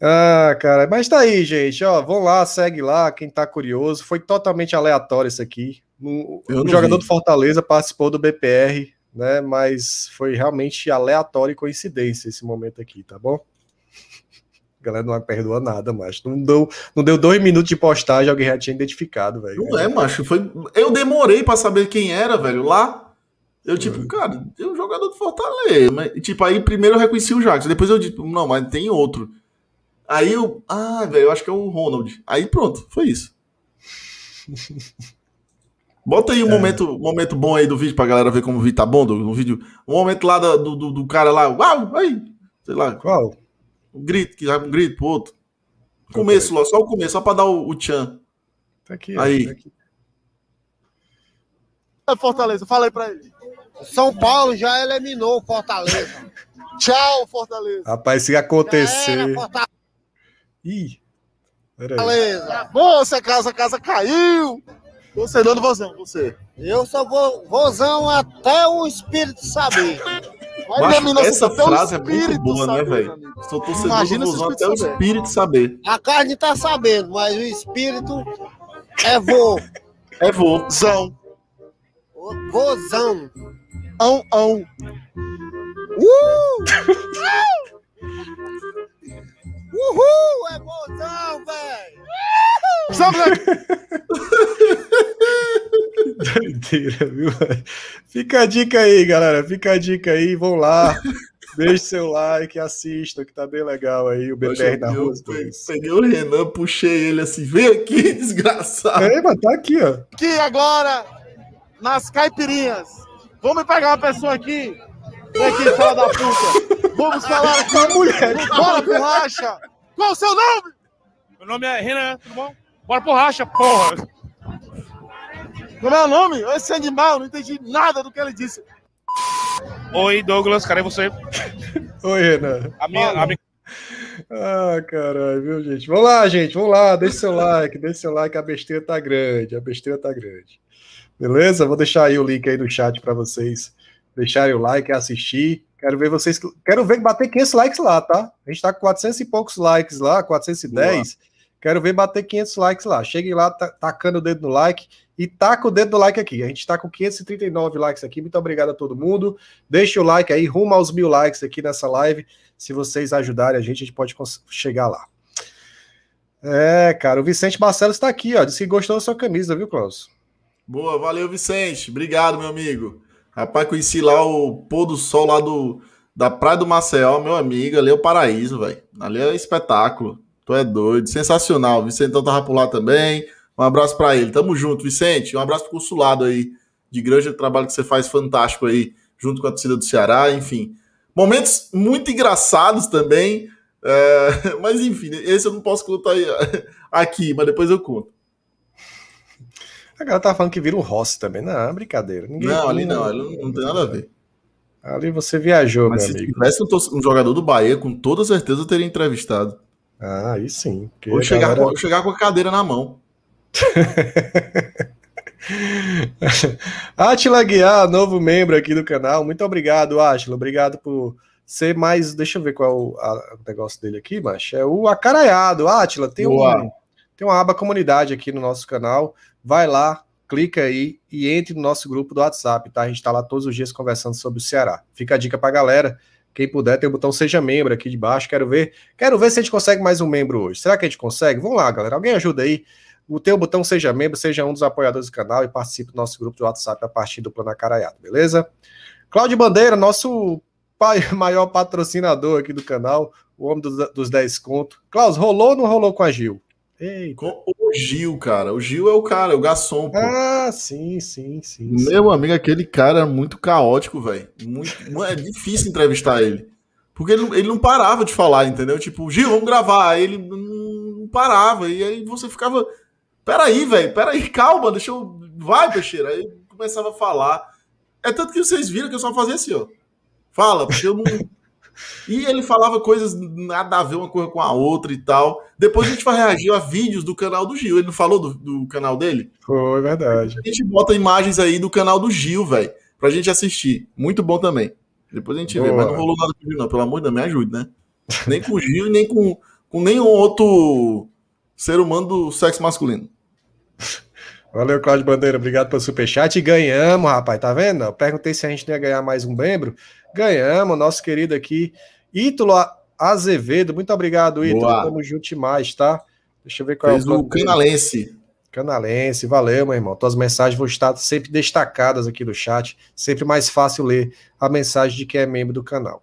Speaker 6: Ah, cara, mas tá aí, gente. Ó, vão lá, segue lá, quem tá curioso. Foi totalmente aleatório isso aqui.
Speaker 7: Não
Speaker 6: jogador
Speaker 7: vi.
Speaker 6: do Fortaleza participou do BPR, né? Mas foi realmente aleatório e coincidência esse momento aqui, tá bom? A galera não perdoa nada, mas não deu, não deu dois minutos de postagem, alguém já tinha identificado, velho.
Speaker 7: Não é, macho. Foi... Eu demorei pra saber quem era, velho, lá. Eu, tipo, cara, é um jogador do Fortaleza. Mas, tipo, aí primeiro eu reconheci o Jackson. Depois eu disse, não, mas tem outro. Aí eu, ah, velho, eu acho que é o Ronald. Aí pronto, foi isso. Bota aí um momento, momento bom aí do vídeo pra galera ver como o vídeo tá bom. Do, no vídeo. Um momento lá do, do, do cara lá, uau, aí, sei lá.
Speaker 6: Qual?
Speaker 7: Um grito, que vai um grito pro outro. Começo, lá, só o começo, só pra dar o, o tchan.
Speaker 6: Tá aqui, ó,
Speaker 7: Aí.
Speaker 6: tá aqui.
Speaker 11: É Fortaleza, fala aí pra ele.
Speaker 12: São Paulo já eliminou o Fortaleza.
Speaker 11: Tchau, Fortaleza.
Speaker 6: Rapaz, se acontecer.
Speaker 12: Era Fortaleza.
Speaker 6: Ih, peraí.
Speaker 11: Moça, casa, casa caiu. Você dando vozão, você.
Speaker 12: Eu só vou vozão até o espírito saber.
Speaker 11: Mas, você
Speaker 7: essa frase é muito
Speaker 11: espírito
Speaker 7: boa, né,
Speaker 11: saber,
Speaker 7: velho?
Speaker 11: amigo.
Speaker 7: Sou torcedor
Speaker 11: Imagina
Speaker 7: do
Speaker 11: se o
Speaker 7: Vozão até o
Speaker 11: espírito saber.
Speaker 7: espírito saber.
Speaker 12: A carne tá sabendo, mas o espírito é vô.
Speaker 7: É vô.
Speaker 11: Zão.
Speaker 12: Vozão.
Speaker 11: Ão, ão.
Speaker 12: Uh! Uhul! É vozão, velho!
Speaker 6: Doideira, viu? Fica a dica aí, galera. Fica a dica aí. Vão lá. Deixe seu like, assistam, que tá bem legal aí. O BPR da Rua.
Speaker 7: peguei, peguei o Renan, puxei ele assim, vem aqui, desgraçado.
Speaker 6: É, mas tá aqui, ó.
Speaker 11: Aqui agora, nas caipirinhas. Vamos pegar uma pessoa aqui. Vem aqui, fala da puta. Vamos falar aqui.
Speaker 6: Uma mulher.
Speaker 11: Bora, borracha. Qual o seu nome?
Speaker 13: Meu nome é Renan, tudo bom? Bora por racha, porra!
Speaker 11: Como é o nome? Esse animal, não entendi nada do que ele disse.
Speaker 13: Oi, Douglas, cadê você?
Speaker 6: Oi, Renan.
Speaker 13: A minha, a minha...
Speaker 6: Ah, caralho, viu, gente? Vamos lá, gente. Vamos lá. Deixe seu like. Deixe seu like. A besteira tá grande. A besteira tá grande. Beleza? Vou deixar aí o link aí no chat para vocês deixarem o like assistir. Quero ver vocês. Quero ver bater 500 likes lá, tá? A gente tá com 400 e poucos likes lá, 410. Quero ver bater 500 likes lá. Cheguem lá, tacando o dedo no like e taca o dedo no like aqui. A gente tá com 539 likes aqui. Muito obrigado a todo mundo. Deixe o like aí, rumo aos mil likes aqui nessa live. Se vocês ajudarem a gente, a gente pode chegar lá. É, cara, o Vicente Marcelo está aqui, ó. Disse que gostou da sua camisa, viu, Klaus?
Speaker 7: Boa, valeu, Vicente. Obrigado, meu amigo. Rapaz, conheci lá o pôr do sol lá do, da Praia do Maceió, meu amigo. Ali é o paraíso, velho. Ali é espetáculo. Tu é doido. Sensacional. Vicentão tava por lá também. Um abraço pra ele. Tamo junto, Vicente. Um abraço pro consulado aí de grande trabalho que você faz fantástico aí, junto com a torcida do Ceará, enfim. Momentos muito engraçados também. é, mas enfim, esse eu não posso contar aqui, mas depois eu conto.
Speaker 6: A galera tá falando que vira um Rossi também. Não, é brincadeira. Ninguém-
Speaker 7: Não, ali não, ali não, não tem nada a ver.
Speaker 6: Ali você viajou,
Speaker 7: Mas
Speaker 6: meu
Speaker 7: se
Speaker 6: amigo.
Speaker 7: tivesse um, um jogador do Bahia, com toda certeza eu teria entrevistado.
Speaker 6: Ah, aí sim.
Speaker 7: Ou chegar,
Speaker 6: galera-
Speaker 7: com, chegar com a cadeira na mão.
Speaker 6: Atila Guiar, novo membro aqui do canal. Muito obrigado, Atila. Obrigado por ser mais. Deixa eu ver qual é o, a- o negócio dele aqui, macho. É o acaraiado. Atila, tem, um, tem uma aba comunidade aqui no nosso canal. Vai lá, clica aí e entre no nosso grupo do WhatsApp, tá? A gente tá lá todos os dias conversando sobre o Ceará. Fica a dica pra galera. Quem puder, tem o botão Seja Membro aqui de baixo. Quero ver. Quero ver se a gente consegue mais um membro hoje. Será que a gente consegue? Vamos lá, galera. Alguém ajuda aí. O teu botão Seja Membro, seja um dos apoiadores do canal e participe do nosso grupo do WhatsApp a partir do Plano Acaraiado, beleza? Cláudio Bandeira, nosso maior patrocinador aqui do canal, o homem dos, dos 10 conto. Klaus, rolou ou não rolou com a Gil? Eita.
Speaker 7: Com o Gil, cara. O Gil é o cara, o garçom, pô.
Speaker 6: Ah, sim, sim, sim. sim.
Speaker 7: Meu amigo, aquele cara é muito caótico, velho. Muito... É difícil entrevistar ele. Porque ele, não- ele não parava de falar, entendeu? Tipo, Gil, vamos gravar. Aí ele não parava. E aí você ficava. Peraí, velho, peraí, calma, deixa eu. Vai, Peixeira. Aí começava a falar. É tanto que vocês viram que eu só fazia assim, ó. Fala, porque eu não. E ele falava coisas nada a ver uma coisa com a outra e tal. Depois a gente vai reagir a vídeos do canal do Gil. Ele não falou do, do canal dele?
Speaker 6: Foi verdade.
Speaker 7: A gente bota imagens aí do canal do Gil, velho, pra gente assistir. Muito bom também. Depois a gente vê,
Speaker 6: Boa.
Speaker 7: mas não rolou nada com o Gil, não. Pelo amor de Deus, me ajude, né? Nem com o Gil e nem com, com nenhum outro ser humano do sexo masculino.
Speaker 6: Valeu, Cláudio Bandeira. Obrigado pelo superchat. E ganhamos, rapaz. Tá vendo? Eu perguntei se a gente não ia ganhar mais um membro. Ganhamos, nosso querido aqui, Ítalo Azevedo. Muito obrigado, Ítalo.
Speaker 7: Boa.
Speaker 6: Tamo junto demais, tá? Deixa eu ver qual
Speaker 7: Fez
Speaker 6: é o
Speaker 7: canalense.
Speaker 6: Canalense, valeu, meu irmão. Tuas mensagens vão estar sempre destacadas aqui no chat. Sempre mais fácil ler a mensagem de quem é membro do canal.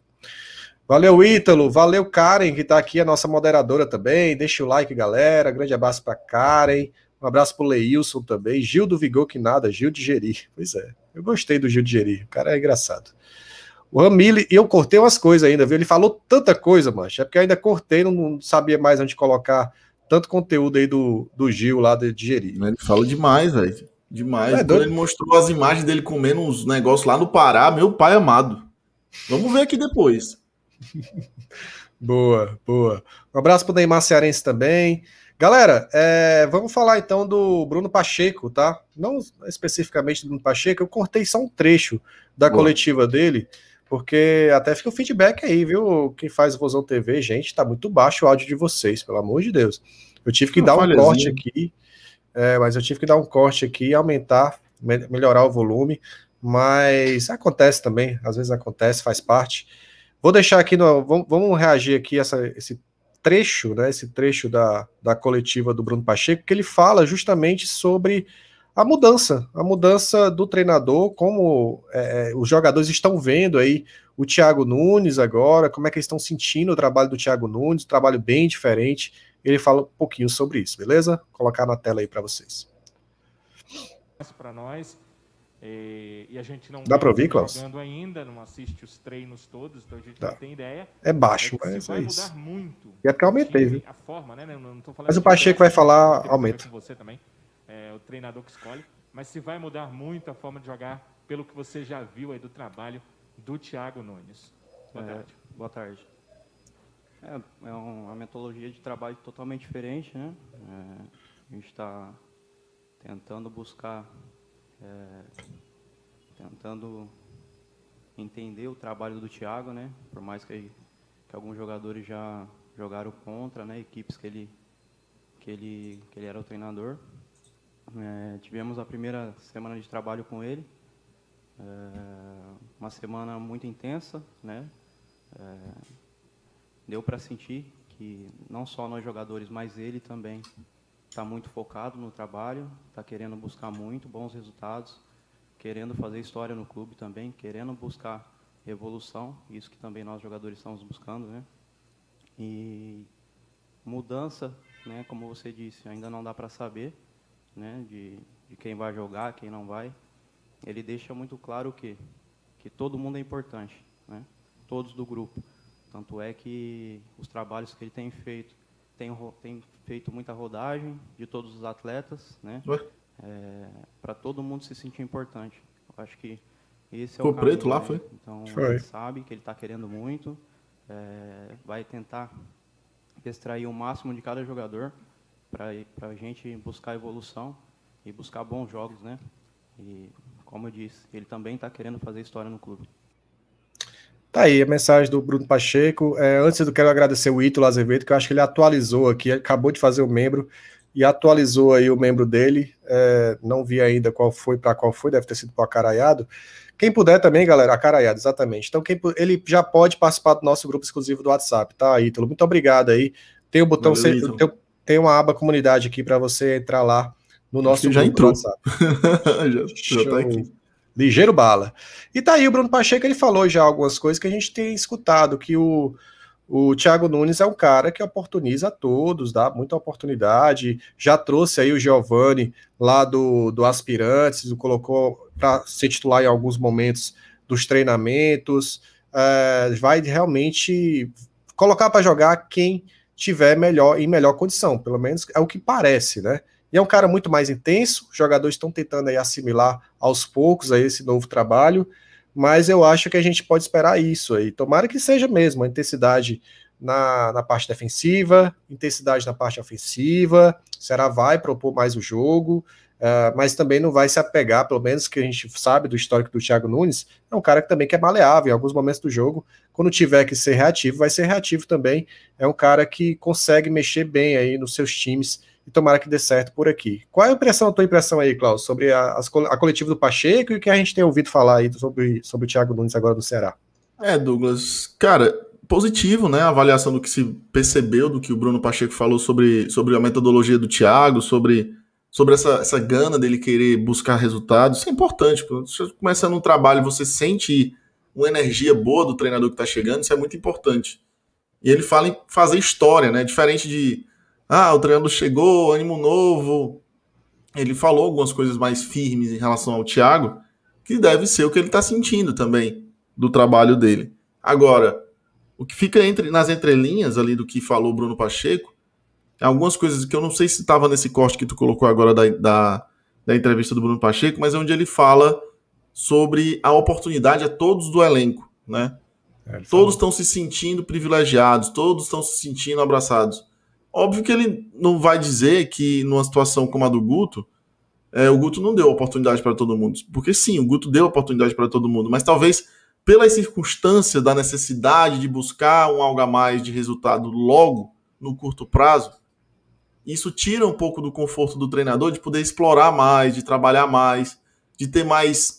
Speaker 6: Valeu, Ítalo. Valeu, Karen, que tá aqui, a nossa moderadora também. Deixa o like, galera. Grande abraço pra Karen. Um abraço pro Leilson também. Gil do Vigor, que nada. Gil de Geri. Pois é. Eu gostei do Gil de Geri. O cara é engraçado. O Ramile, e eu cortei umas coisas ainda, viu? Ele falou tanta coisa, mancha. É porque eu ainda cortei, não, não sabia mais onde colocar tanto conteúdo aí do, do Gil lá de, de Geri.
Speaker 7: Ele fala demais, velho. Demais.
Speaker 6: É
Speaker 7: Quando ele mostrou as imagens dele comendo uns negócios lá no Pará, meu pai amado. Vamos ver aqui depois.
Speaker 6: Boa, boa. Um abraço pro Neymar Cearense também. Galera, é, vamos falar então do Bruno Pacheco, tá? Não especificamente do Bruno Pacheco, eu cortei só um trecho da
Speaker 7: Boa.
Speaker 6: coletiva dele, porque até fica o feedback aí, viu? Quem faz Vozão TV, gente, tá muito baixo o áudio de vocês, pelo amor de Deus. Eu tive que
Speaker 7: Uma
Speaker 6: dar um
Speaker 7: falhazinha.
Speaker 6: corte aqui, é, mas eu tive que dar um corte aqui e aumentar, me- melhorar o volume, mas acontece também, às vezes acontece, faz parte. Vou deixar aqui, no, vamos, vamos reagir aqui a essa, esse trecho, né, esse trecho da, da coletiva do Bruno Pacheco, que ele fala justamente sobre a mudança, a mudança do treinador, como é, os jogadores estão vendo aí o Thiago Nunes agora, como é que eles estão sentindo o trabalho do Thiago Nunes, trabalho bem diferente. Ele fala um pouquinho sobre isso, beleza? Vou colocar na tela aí para vocês.
Speaker 14: para nós. E, e a gente não
Speaker 6: Dá pra ouvir,
Speaker 14: ele
Speaker 6: Klaus?
Speaker 14: jogando ainda, não assiste os treinos todos, então a gente
Speaker 6: Dá.
Speaker 14: não tem ideia.
Speaker 6: É baixo,
Speaker 14: se
Speaker 6: mas
Speaker 14: vai
Speaker 6: é
Speaker 14: mudar
Speaker 6: isso.
Speaker 14: muito.
Speaker 6: E é porque eu aumentei,
Speaker 14: o
Speaker 6: viu?
Speaker 14: A forma, né? Não, não tô falando
Speaker 6: Mas o Pacheco vai falar, aumenta.
Speaker 14: você também, é, o treinador que escolhe. Mas se vai mudar muito a forma de jogar, pelo que você já viu aí do trabalho do Thiago Nunes. Boa
Speaker 15: É,
Speaker 14: tarde.
Speaker 15: Boa tarde. É, é uma metodologia de trabalho totalmente diferente, né? É, a gente está tentando buscar, é, tentando entender o trabalho do Thiago, né? Por mais que, que alguns jogadores já jogaram contra, né? Equipes que ele que ele que ele era o treinador. É, tivemos a primeira semana de trabalho com ele, é, uma semana muito intensa, né? É, deu para sentir que não só nós jogadores, mas ele também está muito focado no trabalho, está querendo buscar muito bons resultados, querendo fazer história no clube também, querendo buscar evolução, isso que também nós jogadores estamos buscando, né? E mudança, né? Como você disse, ainda não dá para saber, né? De, de quem vai jogar, quem não vai. Ele deixa muito claro que que todo mundo é importante, né? Todos do grupo. Tanto é que os trabalhos que ele tem feito, tem, feito muita rodagem de todos os atletas, né?
Speaker 7: Ué?
Speaker 15: para todo mundo se sentir importante. Eu acho que esse é o caminho,
Speaker 7: preto lá,
Speaker 15: né?
Speaker 7: foi?
Speaker 15: Então, ele sabe que ele está querendo muito, é, vai tentar extrair o máximo de cada jogador para a gente buscar evolução e buscar bons jogos, né? E, como eu disse, ele também está querendo fazer história no clube.
Speaker 6: Tá aí a mensagem do Bruno Pacheco. É, antes eu quero agradecer o Ítalo Azevedo, que eu acho que ele atualizou aqui, acabou de fazer o membro e atualizou aí o membro dele. É, não vi ainda qual foi, para qual foi, deve ter sido para o Acaraiado. Quem puder também, galera, Acaraiado, exatamente. Então, quem, ele já pode participar do nosso grupo exclusivo do WhatsApp, tá, Ítalo? Muito obrigado aí. Tem o botão,
Speaker 7: Valeu,
Speaker 6: tem, tem uma aba comunidade aqui para você entrar lá no nosso
Speaker 7: já entrou.
Speaker 6: WhatsApp.
Speaker 7: já, já tá aqui.
Speaker 6: Ligeiro bala. E tá aí o Bruno Pacheco, ele falou já algumas coisas que a gente tem escutado, que o, o Thiago Nunes é um cara que oportuniza a todos, dá muita oportunidade. Já trouxe aí o Giovani lá do, do Aspirantes, o colocou para ser titular em alguns momentos dos treinamentos. É, vai realmente colocar para jogar quem tiver melhor em melhor condição, pelo menos é o que parece, né? E é um cara muito mais intenso, os jogadores estão tentando aí assimilar aos poucos aí esse novo trabalho mas eu acho que a gente pode esperar isso aí. Tomara que seja mesmo a intensidade na, na parte defensiva, intensidade na parte ofensiva. O Ceará vai propor mais o jogo, uh, mas também não vai se apegar, pelo menos que a gente sabe do histórico do Thiago Nunes, é um cara que também que é maleável em alguns momentos do jogo. Quando tiver que ser reativo, vai ser reativo também. É um cara que consegue mexer bem aí nos seus times e tomara que dê certo por aqui. Qual é a impressão, a tua impressão aí, Klaus, sobre a, a coletiva do Pacheco e o que a gente tem ouvido falar aí sobre, sobre o Thiago Nunes agora no Ceará?
Speaker 7: É, Douglas, cara, positivo, né? A avaliação do que se percebeu, do que o Bruno Pacheco falou sobre, sobre a metodologia do Thiago, sobre, sobre essa, essa gana dele querer buscar resultados. Isso é importante. Você começa num trabalho você sente uma energia boa do treinador que está chegando, isso é muito importante. E ele fala em fazer história, né? Diferente de ah, o treinador chegou, ânimo novo. Ele falou algumas coisas mais firmes em relação ao Thiago, que deve ser o que ele está sentindo também do trabalho dele. Agora, o que fica entre, nas entrelinhas ali do que falou Bruno Pacheco, é algumas coisas que eu não sei se estava nesse corte que tu colocou agora da, da, da entrevista do Bruno Pacheco, mas é onde ele fala sobre a oportunidade a todos do elenco, né? É, todos estão se sentindo privilegiados, todos estão se sentindo abraçados. Óbvio que ele não vai dizer que numa situação como a do Guto, é, o Guto não deu oportunidade para todo mundo. Porque sim, o Guto deu oportunidade para todo mundo, mas talvez pelas circunstâncias da necessidade de buscar um algo a mais de resultado logo, no curto prazo, isso tira um pouco do conforto do treinador de poder explorar mais, de trabalhar mais, de ter mais.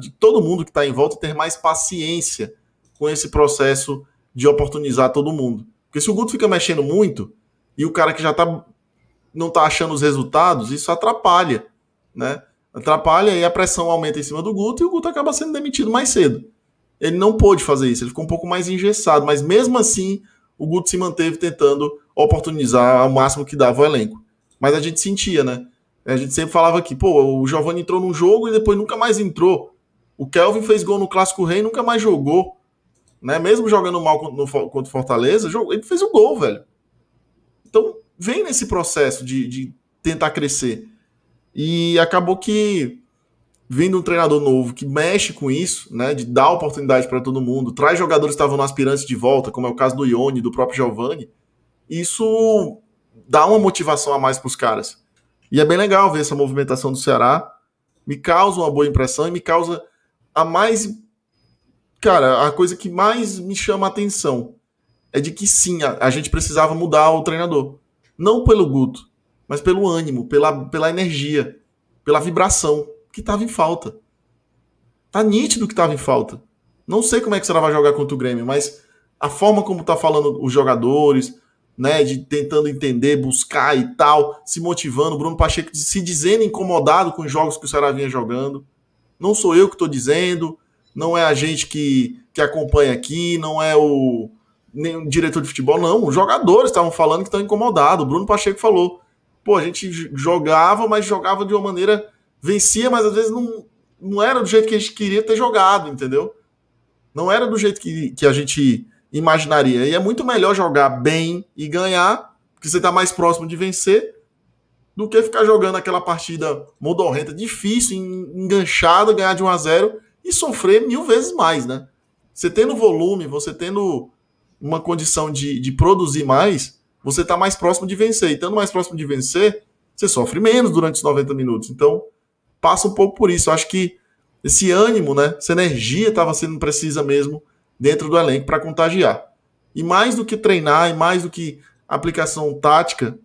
Speaker 7: de todo mundo que está em volta ter mais paciência com esse processo de oportunizar todo mundo. Porque se o Guto fica mexendo muito, e o cara que já tá não tá achando os resultados, isso atrapalha, né? Atrapalha e a pressão aumenta em cima do Guto e o Guto acaba sendo demitido mais cedo. Ele não pôde fazer isso, ele ficou um pouco mais engessado, mas mesmo assim o Guto se manteve tentando oportunizar ao máximo que dava o elenco. Mas a gente sentia, né? A gente sempre falava que, pô, o Giovanni entrou num jogo e depois nunca mais entrou. O Kelvin fez gol no Clássico Rei e nunca mais jogou. Né? Mesmo jogando mal contra o Fortaleza, ele fez o gol, velho. Então, vem nesse processo de, de tentar crescer. E acabou que, vindo um treinador novo que mexe com isso, né, de dar oportunidade para todo mundo, traz jogadores que estavam no aspirante de volta, como é o caso do Ione, do próprio Giovanni, isso dá uma motivação a mais para os caras. E é bem legal ver essa movimentação do Ceará. Me causa uma boa impressão e me causa a mais. Cara, a coisa que mais me chama a atenção é de que sim, a, a gente precisava mudar o treinador. Não pelo Guto, mas pelo ânimo, pela, pela energia, pela vibração que estava em falta. Tá nítido que estava em falta. Não sei como é que você vai jogar contra o Grêmio, mas a forma como tá falando os jogadores, né, de tentando entender, buscar e tal, se motivando, Bruno Pacheco se dizendo incomodado com os jogos que o Ceará vinha jogando. Não sou eu que estou dizendo, não é a gente que, que acompanha aqui, não é o, nenhum diretor de futebol, não. Os jogadores estavam falando que estão incomodados. O Bruno Pacheco falou: pô, a gente jogava, mas jogava de uma maneira. Vencia, mas às vezes não, não era do jeito que a gente queria ter jogado, entendeu? Não era do jeito que, que a gente imaginaria. E é muito melhor jogar bem e ganhar, porque você está mais próximo de vencer, do que ficar jogando aquela partida modorrenta, difícil, enganchada, ganhar de 1 a 0 e sofrer mil vezes mais, né? Você tendo volume, você tendo uma condição de, de produzir mais, você está mais próximo de vencer. E estando mais próximo de vencer, você sofre menos durante os 90 minutos. Então, passa um pouco por isso. Eu acho que esse ânimo, né, essa energia estava sendo precisa mesmo dentro do elenco para contagiar. E mais do que treinar, e mais do que aplicação tática,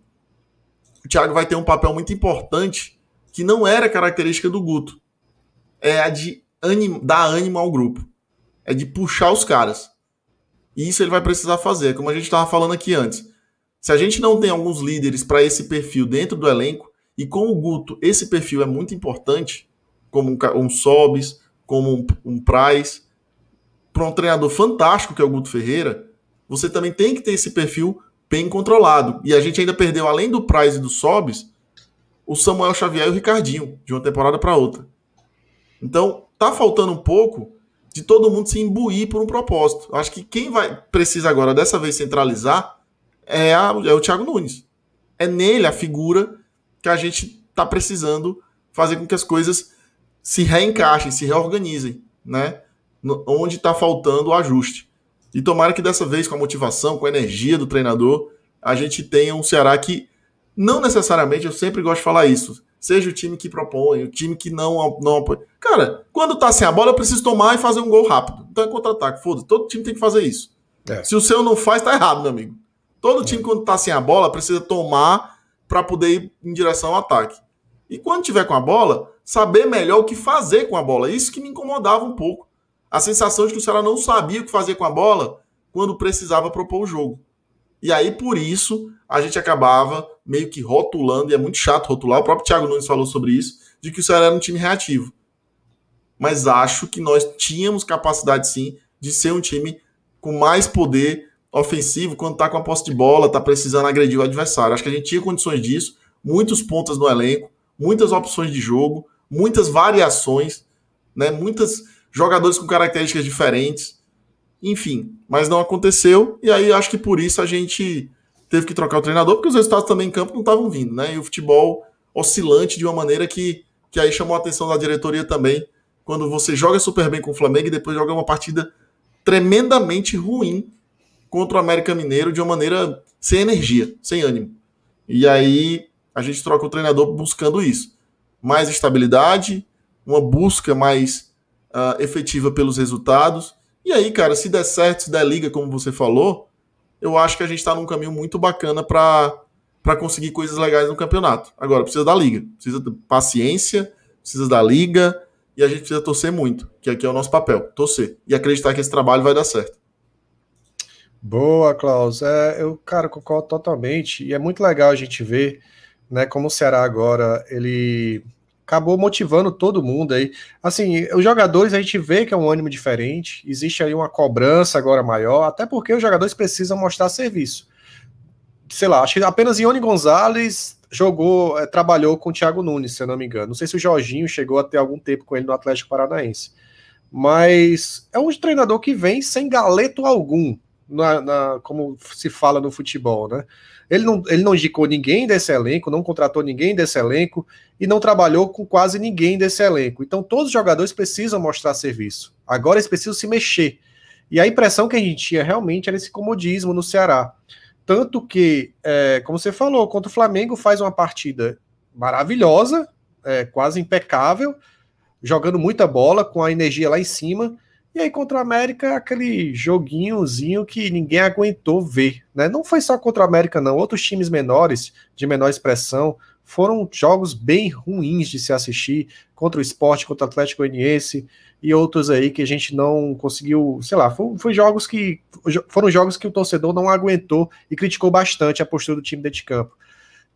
Speaker 7: o Thiago vai ter um papel muito importante que não era característica do Guto. É a de anim, dar ânimo ao grupo. É de puxar os caras. E isso ele vai precisar fazer, como a gente estava falando aqui antes. Se a gente não tem alguns líderes para esse perfil dentro do elenco, e com o Guto esse perfil é muito importante, como um, um Sobis, como um, um Price, para um treinador fantástico que é o Guto Ferreira, você também tem que ter esse perfil bem controlado. E a gente ainda perdeu, além do Price e do Sobis, o Samuel Xavier e o Ricardinho, de uma temporada para outra. Então, tá faltando um pouco de todo mundo se imbuir por um propósito. Acho que quem vai precisa agora, dessa vez, centralizar é, a, é o Thiago Nunes. É nele a figura que a gente tá precisando fazer com que as coisas se reencaixem, se reorganizem, né? No, onde está faltando o ajuste. E tomara que dessa vez, com a motivação, com a energia do treinador, a gente tenha um Ceará que não necessariamente, eu sempre gosto de falar isso, seja o time que propõe, o time que não, não apoia. Cara, quando tá sem a bola, eu preciso tomar e fazer um gol rápido. Então é contra-ataque, foda-se, todo time tem que fazer isso. É. Se o seu não faz, tá errado, meu amigo. Todo time, quando tá sem a bola, precisa tomar para poder ir em direção ao ataque. E quando tiver com a bola, saber melhor o que fazer com a bola. Isso que me incomodava um pouco. A sensação de que o Ceará não sabia o que fazer com a bola quando precisava propor o jogo. E aí, por isso, a gente acabava meio que rotulando, e é muito chato rotular, o próprio Thiago Nunes falou sobre isso, de que o Ceará era um time reativo. Mas acho que nós tínhamos capacidade, sim, de ser um time com mais poder ofensivo quando tá com a posse de bola, tá precisando agredir o adversário. Acho que a gente tinha condições disso, muitos pontos no elenco, muitas opções de jogo, muitas variações, né? Muitas jogadores com características diferentes. Enfim, mas não aconteceu. E aí acho que por isso a gente teve que trocar o treinador, porque os resultados também em campo não estavam vindo, né? E o futebol oscilante de uma maneira que, que aí chamou a atenção da diretoria também, quando você joga super bem com o Flamengo e depois joga uma partida tremendamente ruim contra o América Mineiro de uma maneira sem energia, sem ânimo. E aí a gente troca o treinador buscando isso. Mais estabilidade, uma busca mais uh, efetiva pelos resultados e aí, cara, se der certo, se der liga, como você falou, eu acho que a gente está num caminho muito bacana para conseguir coisas legais no campeonato. Agora, precisa da liga, precisa de paciência, precisa da liga e a gente precisa torcer muito, que aqui é o nosso papel, torcer e acreditar que esse trabalho vai dar certo.
Speaker 6: Boa, Klaus. É, eu, cara, concordo totalmente. E é muito legal a gente ver, né, como o Ceará agora, ele acabou motivando todo mundo aí. Assim, os jogadores a gente vê que é um ânimo diferente, existe aí uma cobrança agora maior, até porque os jogadores precisam mostrar serviço. Sei lá, acho que apenas Ione Gonzalez jogou, é, trabalhou com o Thiago Nunes, se eu não me engano. Não sei se o Jorginho chegou a ter algum tempo com ele no Atlético Paranaense. Mas é um treinador que vem sem galeto algum, na, na, como se fala no futebol, né? Ele não, ele não indicou ninguém desse elenco, não contratou ninguém desse elenco e não trabalhou com quase ninguém desse elenco. Então todos os jogadores precisam mostrar serviço. Agora eles precisam se mexer. E a impressão que a gente tinha realmente era esse comodismo no Ceará. Tanto que, é, como você falou, contra o Flamengo faz uma partida maravilhosa, é, quase impecável, jogando muita bola, com a energia lá em cima e aí contra o América, aquele joguinhozinho que ninguém aguentou ver, né? Não foi só contra o América, não. Outros times menores, de menor expressão, foram jogos bem ruins de se assistir contra o esporte, contra o Atlético Goianiense e outros aí que a gente não conseguiu, sei lá, foi, foi, jogos que foram jogos que o torcedor não aguentou e criticou bastante a postura do time dentro de campo.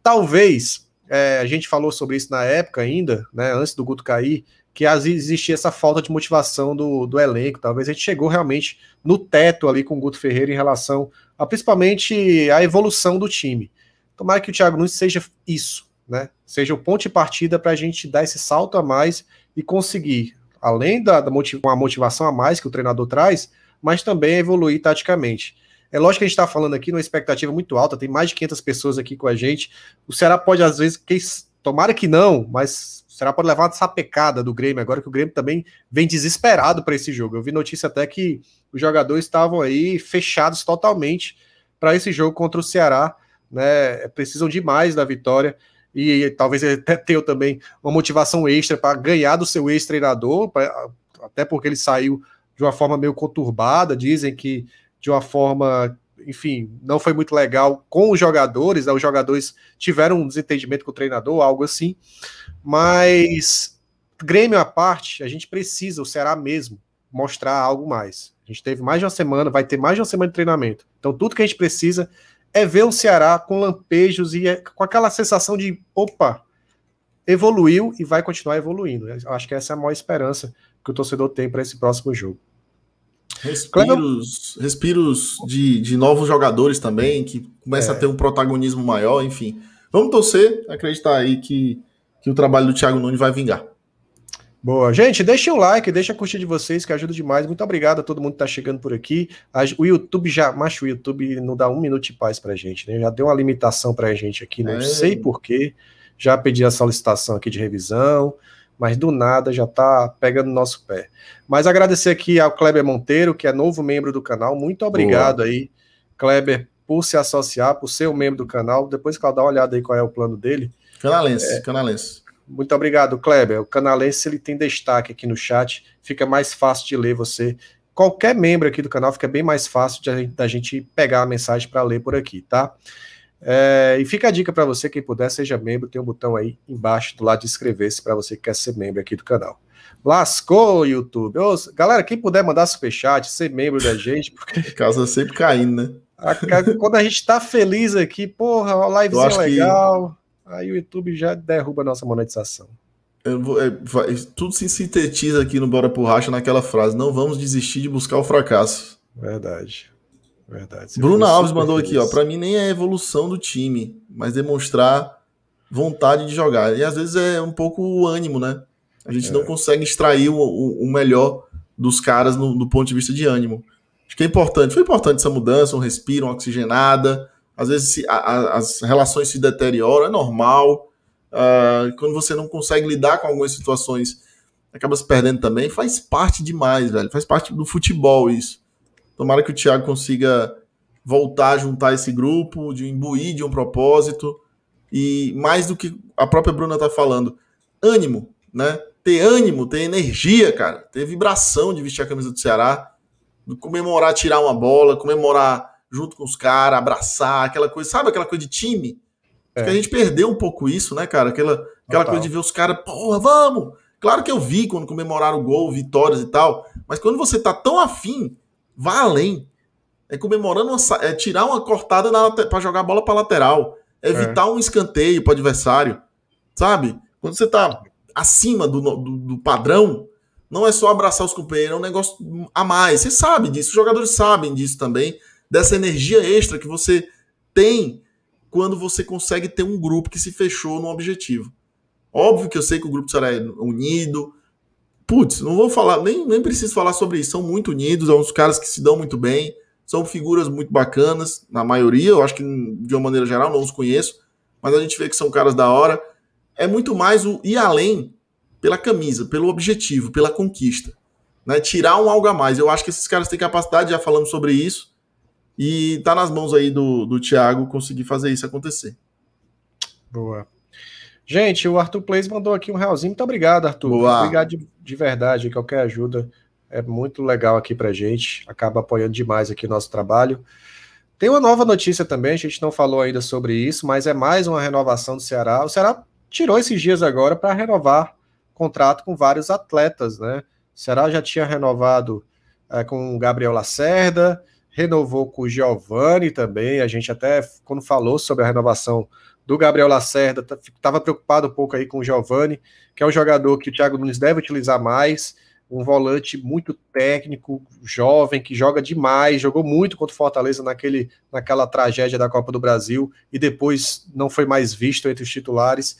Speaker 6: Talvez é, a gente falou sobre isso na época ainda, né, antes do Guto cair, que existia essa falta de motivação do, do elenco. Talvez a gente chegou realmente no teto ali com o Guto Ferreira em relação a principalmente a evolução do time. Tomara que o Thiago Nunes seja isso, né? Seja o ponto de partida para a gente dar esse salto a mais e conseguir, além da, da motiv uma motivação a mais que o treinador traz, mas também evoluir taticamente. É lógico que a gente está falando aqui numa expectativa muito alta, tem mais de 500 pessoas aqui com a gente. O Ceará pode, às vezes, que, tomara que não, mas será pode levar essa pecada do Grêmio agora que o Grêmio também vem desesperado para esse jogo. Eu vi notícia até que os jogadores estavam aí fechados totalmente para esse jogo contra o Ceará, né? Precisam demais da vitória e talvez até tenham também uma motivação extra para ganhar do seu ex-treinador, até porque ele saiu de uma forma meio conturbada, dizem que de uma forma enfim, não foi muito legal com os jogadores, né? os jogadores tiveram um desentendimento com o treinador, algo assim, mas Grêmio à parte, a gente precisa, o Ceará mesmo, mostrar algo mais. A gente teve mais de uma semana, vai ter mais de uma semana de treinamento. Então, tudo que a gente precisa é ver o Ceará com lampejos e é com aquela sensação de opa, evoluiu e vai continuar evoluindo. Eu acho que essa é a maior esperança que o torcedor tem para esse próximo jogo.
Speaker 7: Respiros, respiros de, de novos jogadores também, que começa
Speaker 6: É.
Speaker 7: a ter um protagonismo maior, enfim. Vamos torcer, acreditar aí que, que o trabalho do Thiago Nunes vai vingar.
Speaker 6: Boa. Gente, deixem o like, deixa a curtir de vocês, que ajuda demais. Muito obrigado a todo mundo que tá chegando por aqui. O YouTube já, macho, o YouTube não dá um minuto de paz pra gente, né? Já deu uma limitação pra gente aqui, não
Speaker 7: É.
Speaker 6: sei porquê. Já pedi a solicitação aqui de revisão, mas do nada já tá pegando no nosso pé. Mas agradecer aqui ao Kleber Monteiro, que é novo membro do canal. Muito obrigado aí, Kleber, por se associar, por ser um membro do canal. Depois que ela dá uma olhada aí qual é o plano dele.
Speaker 7: Canalense, canalense.
Speaker 6: Muito obrigado, Kleber. O canalense ele tem destaque aqui no chat, fica mais fácil de ler você. Qualquer membro aqui do canal fica bem mais fácil da gente pegar a mensagem para ler por aqui, tá? É, e fica a dica para você, quem puder, seja membro, tem um botão aí embaixo do lado de inscrever-se para você que quer ser membro aqui do canal. Lascou, YouTube. Ô, galera, quem puder mandar superchat, ser membro da gente, porque
Speaker 7: Casa sempre caindo, né?
Speaker 6: a quando a gente tá feliz aqui, porra, a
Speaker 7: Eu
Speaker 6: livezinha
Speaker 7: acho que-
Speaker 6: legal, aí o YouTube já derruba a nossa monetização.
Speaker 7: Eu vou- é, vai- tudo se sintetiza aqui no Bora por Racha naquela frase: não vamos desistir de buscar o fracasso.
Speaker 6: Verdade. Verdade.
Speaker 7: Bruna Alves mandou aqui, ó. Pra mim nem é a evolução do time, mas demonstrar vontade de jogar. E às vezes é um pouco o ânimo, né? A gente
Speaker 6: É.
Speaker 7: não consegue extrair o, o- o melhor dos caras no, do ponto de vista de ânimo. Acho que é importante. Foi importante essa mudança, um respiro, uma oxigenada. Às vezes se- a- a- as relações se deterioram, é normal. Ah, quando você não consegue lidar com algumas situações, acaba se perdendo também. Faz parte demais, velho. Faz parte do futebol isso. Tomara que o Thiago consiga voltar a juntar esse grupo, de imbuir de um propósito. E mais do que a própria Bruna tá falando, ânimo, né? Ter ânimo, ter energia, cara. Ter vibração de vestir a camisa do Ceará. de Comemorar, tirar uma bola, comemorar junto com os caras, abraçar, aquela coisa, sabe aquela coisa de time? Acho que a gente perdeu um pouco isso, né, cara? Aquela, aquela
Speaker 6: Total.
Speaker 7: coisa de ver os caras, porra, vamos! Claro que eu vi quando comemoraram o gol, vitórias e tal, mas quando você tá tão afim, vá além. É comemorando, uma, é tirar uma cortada para jogar a bola para lateral, é evitar um escanteio para adversário, sabe? Quando você tá acima do, no- do, do padrão, não é só abraçar os companheiros, é um negócio a mais. Você sabe disso, os jogadores sabem disso também, dessa energia extra que você tem quando você consegue ter um grupo que se fechou num objetivo. Óbvio que eu sei que o grupo será unido. Putz, não vou falar, nem, nem preciso falar sobre isso. São muito unidos, são uns caras que se dão muito bem, são figuras muito bacanas, na maioria. Eu acho que de uma maneira geral não os conheço, mas a gente vê que são caras da hora. É muito mais o ir além pela camisa, pelo objetivo, pela conquista. Né? Tirar um algo a mais. Eu acho que esses caras têm capacidade, já falamos sobre isso, e tá nas mãos aí do, do Thiago conseguir fazer isso acontecer.
Speaker 6: Boa. Gente, o Arthur Plays mandou aqui um realzinho. Muito obrigado, Arthur.
Speaker 7: Boa.
Speaker 6: Obrigado de, de verdade. Qualquer ajuda é muito legal aqui pra gente. Acaba apoiando demais aqui o nosso trabalho. Tem uma nova notícia também, a gente não falou ainda sobre isso, mas é mais uma renovação do Ceará. O Ceará tirou esses dias agora para renovar contrato com vários atletas, né? O Ceará já tinha renovado é, com o Gabriel Lacerda, renovou com o Giovani também. A gente até, quando falou sobre a renovação do Gabriel Lacerda, estava preocupado um pouco aí com o Giovani, que é um jogador que o Thiago Nunes deve utilizar mais, um volante muito técnico, jovem, que joga demais, jogou muito contra o Fortaleza naquele, naquela tragédia da Copa do Brasil e depois não foi mais visto entre os titulares.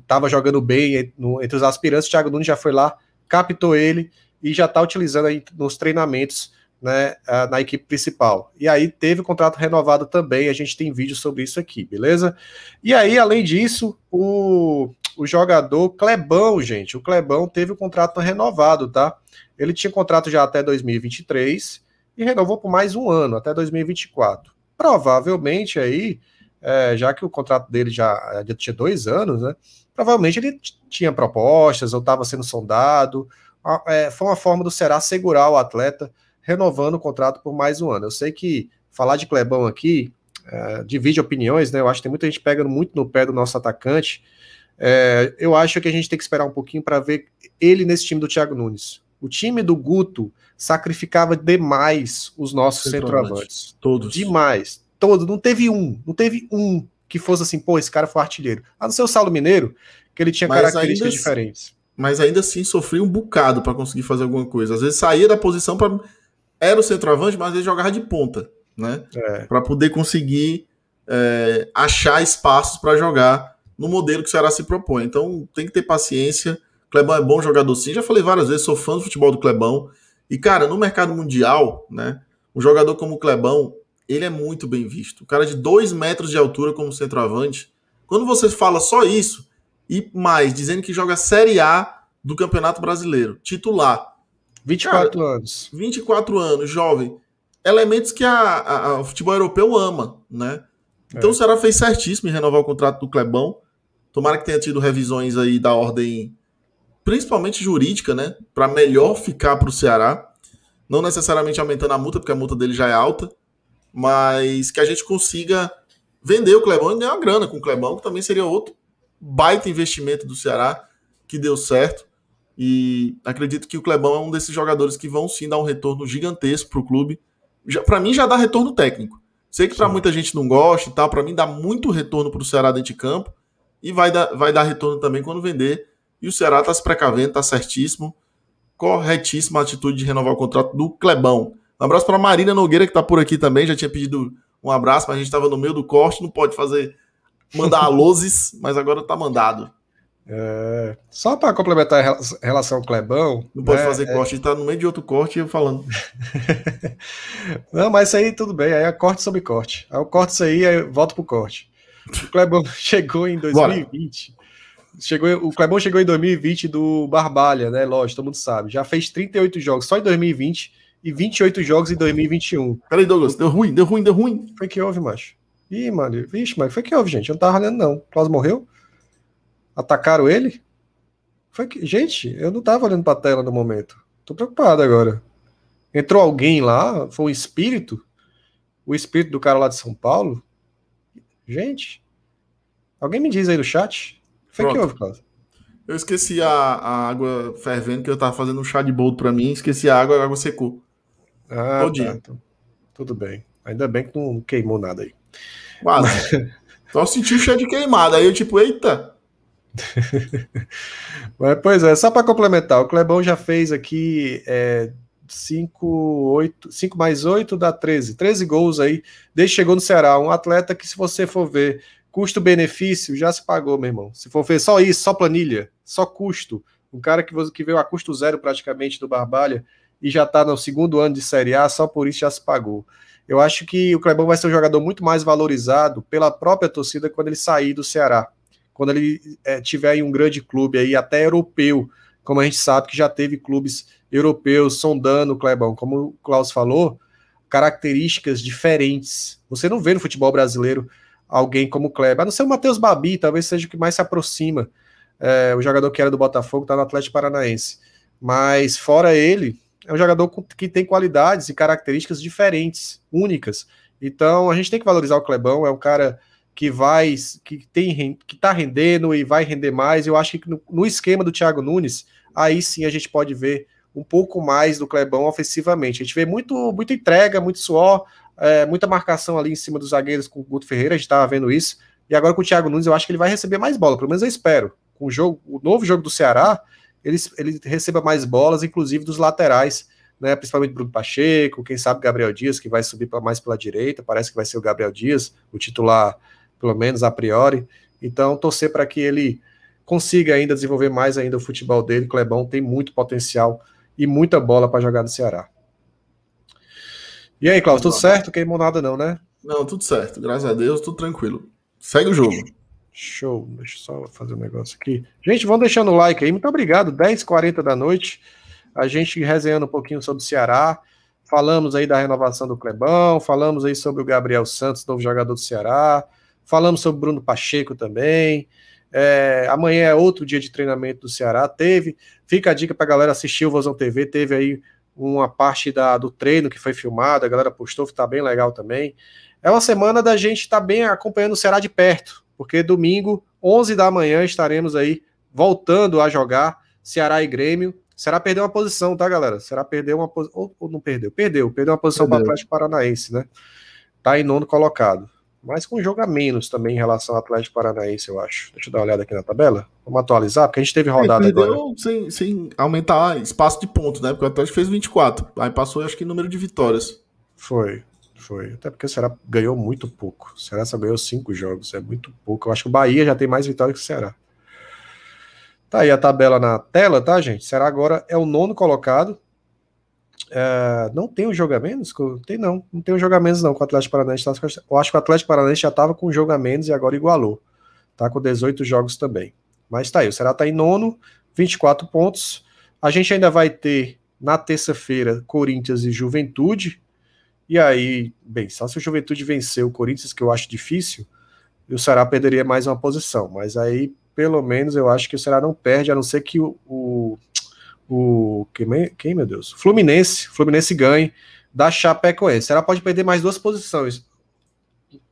Speaker 6: Estava jogando bem entre os aspirantes. O Thiago Nunes já foi lá, captou ele e já está utilizando aí nos treinamentos né, na equipe principal. E aí teve o contrato renovado também, a gente tem vídeo sobre isso aqui, beleza? E aí, além disso, o, o jogador Clebão, gente, o Clebão teve o contrato renovado, tá? Ele tinha contrato já até 2023 e renovou por mais um ano, até 2024. Provavelmente aí, é, já que o contrato dele já, já tinha dois anos, né? Provavelmente ele tinha propostas ou estava sendo sondado. É, foi uma forma do Será segurar o atleta renovando o contrato por mais um ano. Eu sei que falar de Clebão aqui é, divide opiniões, né? Eu acho que tem muita gente pegando muito no pé do nosso atacante. É, eu acho que a gente tem que esperar um pouquinho para ver ele nesse time do Thiago Nunes. O time do Guto sacrificava demais os nossos centroavantes.
Speaker 7: Todos.
Speaker 6: Demais. Todos. Não teve um. Não teve um que fosse assim, pô, esse cara foi artilheiro. A não ser o Saulo Mineiro, que ele tinha
Speaker 7: Mas
Speaker 6: características
Speaker 7: ainda-
Speaker 6: diferentes.
Speaker 7: Mas ainda assim sofria um bocado para conseguir fazer alguma coisa. Às vezes saía da posição para era o centroavante, mas ele jogava de ponta, né?
Speaker 6: É.
Speaker 7: Para poder conseguir é, achar espaços para jogar no modelo que o Ceará se propõe. Então tem que ter paciência. Clebão é bom jogador sim. Já falei várias vezes, sou fã do futebol do Clebão. E, cara, no mercado mundial, né? Um jogador como o Clebão, ele é muito bem visto. O cara de dois metros de altura como centroavante. Quando você fala só isso, e mais, dizendo que joga Série A do Campeonato Brasileiro, titular.
Speaker 6: 24 anos.
Speaker 7: 24 anos, jovem. Elementos que a, a- a- o futebol europeu ama, né? Então
Speaker 6: É.
Speaker 7: o Ceará fez certíssimo em renovar o contrato do Clebão. Tomara que tenha tido revisões aí da ordem, principalmente jurídica, né? Para melhor ficar para o Ceará. Não necessariamente aumentando a multa, porque a multa dele já é alta, mas que a gente consiga vender o Clebão e ganhar uma grana com o Clebão, que também seria outro baita investimento do Ceará que deu certo. E acredito que o Clebão é um desses jogadores que vão sim dar um retorno gigantesco para o clube. Para mim já dá retorno técnico. Sei que para muita gente não gosta e tal, para mim dá muito retorno para o Ceará dentro de campo e vai dar, vai dar retorno também quando vender. E o Ceará está se precavendo, está certíssimo. Corretíssima a atitude de renovar o contrato do Clebão. Um abraço para Marina Nogueira, que está por aqui também. Já tinha pedido um abraço, mas a gente estava no meio do corte, não pode fazer mandar alôs, mas agora tá mandado.
Speaker 6: É, só para complementar a rela- relação ao Clebão.
Speaker 7: Não pode
Speaker 6: né,
Speaker 7: fazer
Speaker 6: é-
Speaker 7: corte, a gente tá no meio de outro corte e eu falando.
Speaker 6: Não, mas isso aí tudo bem, aí é corte sobre corte. Aí eu corto isso aí e volto pro corte. O Clebão chegou em 2020. Chegou, o Clebão chegou em 2020 do Barbalha, né? Lógico, todo mundo sabe. Já fez 38 jogos só em 2020 e 28 jogos em 2021.
Speaker 7: Peraí, Douglas, deu ruim, deu ruim, deu ruim.
Speaker 6: Foi que houve, macho. Ih, mano, vixe, mas foi que houve, gente. Eu não tava olhando, não. Klaus morreu? Atacaram ele? Foi que. Gente, eu não tava olhando pra tela no momento. Tô preocupado agora. Entrou alguém lá? Foi um espírito? O espírito do cara lá de São Paulo? Gente. Alguém me diz aí no chat. Foi que
Speaker 7: Pronto.
Speaker 6: houve, Klaus?
Speaker 7: Eu esqueci a, a água fervendo, que eu tava fazendo um chá de boldo pra mim, esqueci a água, a água secou.
Speaker 6: Ah, tá. Então, tudo bem. Ainda bem que não queimou nada aí.
Speaker 7: Quase. Só eu senti o cheiro de queimada. Aí eu, tipo, eita.
Speaker 6: Mas, pois é, só para complementar, o Clebão já fez aqui 5 oito 5 mais 8 dá 13. 13 gols aí, desde que chegou no Ceará. Um atleta que, se você for ver custo-benefício, já se pagou, meu irmão. Se for ver só isso, só planilha, só custo. Um cara que, que veio a custo zero praticamente do Barbalha e já tá no segundo ano de Série A, só por isso já se pagou. Eu acho que o Clebão vai ser um jogador muito mais valorizado pela própria torcida quando ele sair do Ceará quando ele é, tiver em um grande clube aí, até europeu, como a gente sabe que já teve clubes europeus sondando Clebão, como o Klaus falou, características diferentes. Você não vê no futebol brasileiro alguém como o Kleber, a não ser o Matheus Babi, talvez seja o que mais se aproxima, é, o jogador que era do Botafogo, está no Atlético Paranaense. Mas fora ele, é um jogador que tem qualidades e características diferentes, únicas. Então a gente tem que valorizar o Clebão, é um cara que vai, que tem, que tá rendendo e vai render mais. Eu acho que no, no esquema do Thiago Nunes, aí sim a gente pode ver um pouco mais do Clebão ofensivamente. A gente vê muito, muita entrega, muito suor, é, muita marcação ali em cima dos zagueiros com o Guto Ferreira, a gente estava vendo isso. E agora com o Thiago Nunes, eu acho que ele vai receber mais bola, pelo menos eu espero. Com o jogo, o novo jogo do Ceará, ele, ele receba mais bolas, inclusive dos laterais, né? Principalmente Bruno Pacheco, quem sabe Gabriel Dias, que vai subir pra, mais pela direita, parece que vai ser o Gabriel Dias, o titular, pelo menos a priori. Então, torcer para que ele consiga ainda desenvolver mais ainda o futebol dele. Clebão tem muito potencial e muita bola para jogar no Ceará. E aí, Klaus, tudo certo? Queimou nada não, né?
Speaker 7: Não, tudo certo. Graças a Deus, tudo tranquilo. Segue o jogo.
Speaker 6: Show. Deixa eu só fazer um negócio aqui. Gente, vão deixando o like aí. Muito obrigado. 10h40 da noite. A gente resenhando um pouquinho sobre o Ceará. Falamos aí da renovação do Clebão. Falamos aí sobre o Gabriel Santos, novo jogador do Ceará. Falamos sobre Bruno Pacheco também. É, amanhã é outro dia de treinamento do Ceará. Teve. Fica a dica pra galera assistir o Vozão TV. Teve aí uma parte da, do treino que foi filmada. A galera postou, tá bem legal também. É uma semana da gente estar tá bem acompanhando o Ceará de perto porque domingo, 11 da manhã, estaremos aí voltando a jogar Ceará e Grêmio. Ceará perdeu uma posição, tá, galera? Ceará perdeu uma posição. Ou, ou, não perdeu? Perdeu. Perdeu uma posição para o Atlético Paranaense, né? Tá em nono colocado. Mas com um jogo a menos também em relação ao Atlético Paranaense, eu acho. Deixa eu dar uma olhada aqui na tabela. Vamos atualizar, porque a gente teve rodada
Speaker 7: perdeu
Speaker 6: agora.
Speaker 7: Sem, sem aumentar espaço de pontos, né? Porque o Atlético fez 24. Aí passou, acho que, número de vitórias.
Speaker 6: Foi, foi. Até porque o Ceará ganhou muito pouco. O Ceará só ganhou cinco jogos, é muito pouco. Eu acho que o Bahia já tem mais vitórias que o Ceará. Tá aí a tabela na tela, tá, gente? O Ceará agora é o nono colocado. É, não tem um jogo a menos? Tem não, não tem um jogo a menos não com o Atlético Paranaense. Eu acho que o Atlético Paranaense já estava com um jogo a menos e agora igualou. Tá com 18 jogos também. Mas tá aí, o Ceará tá em nono, 24 pontos. A gente ainda vai ter na terça-feira Corinthians e Juventude. E aí, bem, só se o Juventude vencer o Corinthians, que eu acho difícil, o Ceará perderia mais uma posição. Mas aí, pelo menos, eu acho que o Ceará não perde, a não ser que o. o, o quem, quem, meu Deus? Fluminense. Fluminense ganhe da Chapecoense. Ceará pode perder mais duas posições,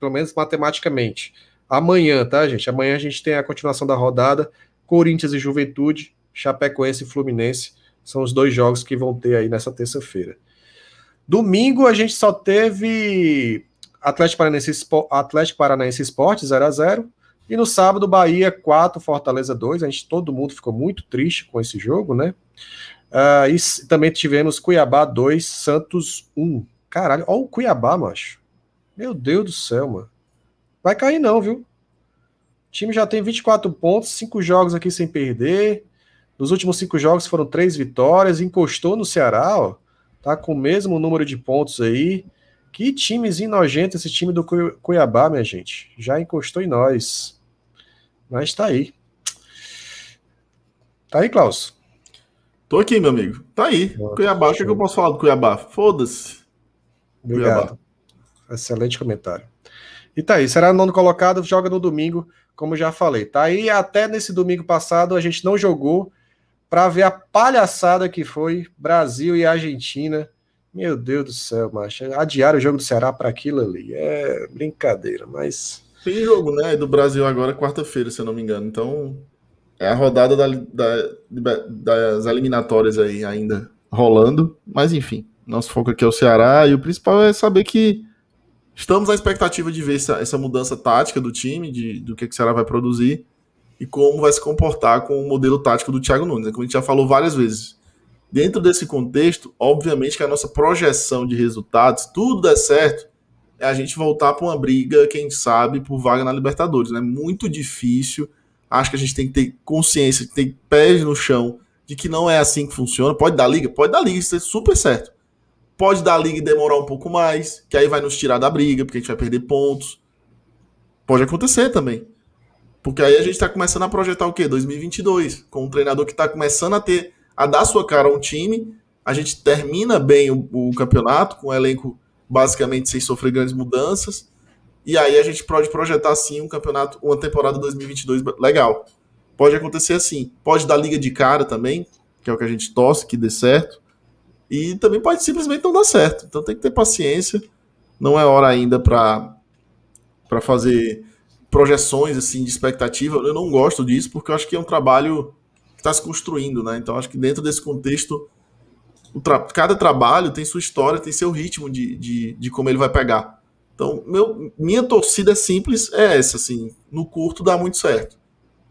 Speaker 6: pelo menos matematicamente. Amanhã, tá, gente? Amanhã a gente tem a continuação da rodada. Corinthians e Juventude, Chapecoense e Fluminense. São os dois jogos que vão ter aí nessa terça-feira. Domingo a gente só teve Atlético Paranaense, Atlético Paranaense Esporte 0 a 0 e no sábado Bahia 4, Fortaleza 2. A gente todo mundo ficou muito triste com esse jogo, né? Uh, e também tivemos Cuiabá 2, Santos 1. Caralho, olha o Cuiabá, macho. Meu Deus do céu, mano. Vai cair não, viu? O time já tem 24 pontos, 5 jogos aqui sem perder. Nos últimos 5 jogos foram 3 vitórias, encostou no Ceará, ó. Tá com o mesmo número de pontos aí. Que timezinho nojento esse time do Cuiabá, minha gente. Já encostou em nós. Mas tá aí. Tá aí, Klaus?
Speaker 7: Tô aqui, meu amigo. Tá aí. Cuiabá, o que, é que eu posso falar do Cuiabá? Foda-se.
Speaker 6: Obrigado. Cuiabá. Excelente comentário. E tá aí, será nono colocado, joga no domingo, como já falei. Tá aí, até nesse domingo passado a gente não jogou para ver a palhaçada que foi Brasil e Argentina. Meu Deus do céu, macho. Adiar o jogo do Ceará para aquilo ali. É brincadeira, mas.
Speaker 7: Tem jogo, né? Do Brasil agora, quarta-feira, se eu não me engano. Então, é a rodada da, da, das eliminatórias aí ainda rolando. Mas, enfim, nosso foco aqui é o Ceará. E o principal é saber que estamos à expectativa de ver essa, essa mudança tática do time, de, do que, que o Ceará vai produzir e como vai se comportar com o modelo tático do Thiago Nunes. Como a gente já falou várias vezes. Dentro desse contexto, obviamente que a nossa projeção de resultados, tudo der certo, é a gente voltar para uma briga, quem sabe, por vaga na Libertadores. É né? muito difícil. Acho que a gente tem que ter consciência, tem pés no chão de que não é assim que funciona. Pode dar liga? Pode dar liga, isso é super certo. Pode dar liga e demorar um pouco mais, que aí vai nos tirar da briga, porque a gente vai perder pontos. Pode acontecer também. Porque aí a gente está começando a projetar o quê? 2022, com um treinador que está começando a ter a dar sua cara a um time. A gente termina bem o, o campeonato com o elenco basicamente sem sofrer grandes mudanças. E aí a gente pode projetar sim um campeonato, uma temporada 2022 legal. Pode acontecer assim. Pode dar liga de cara também, que é o que a gente torce que dê certo. E também pode simplesmente não dar certo. Então tem que ter paciência. Não é hora ainda para para fazer projeções assim de expectativa. Eu não gosto disso porque eu acho que é um trabalho está se construindo, né? Então acho que dentro desse contexto, tra cada trabalho tem sua história, tem seu ritmo de, de, de como ele vai pegar. Então, meu, minha torcida simples é essa, assim, no curto dá muito certo.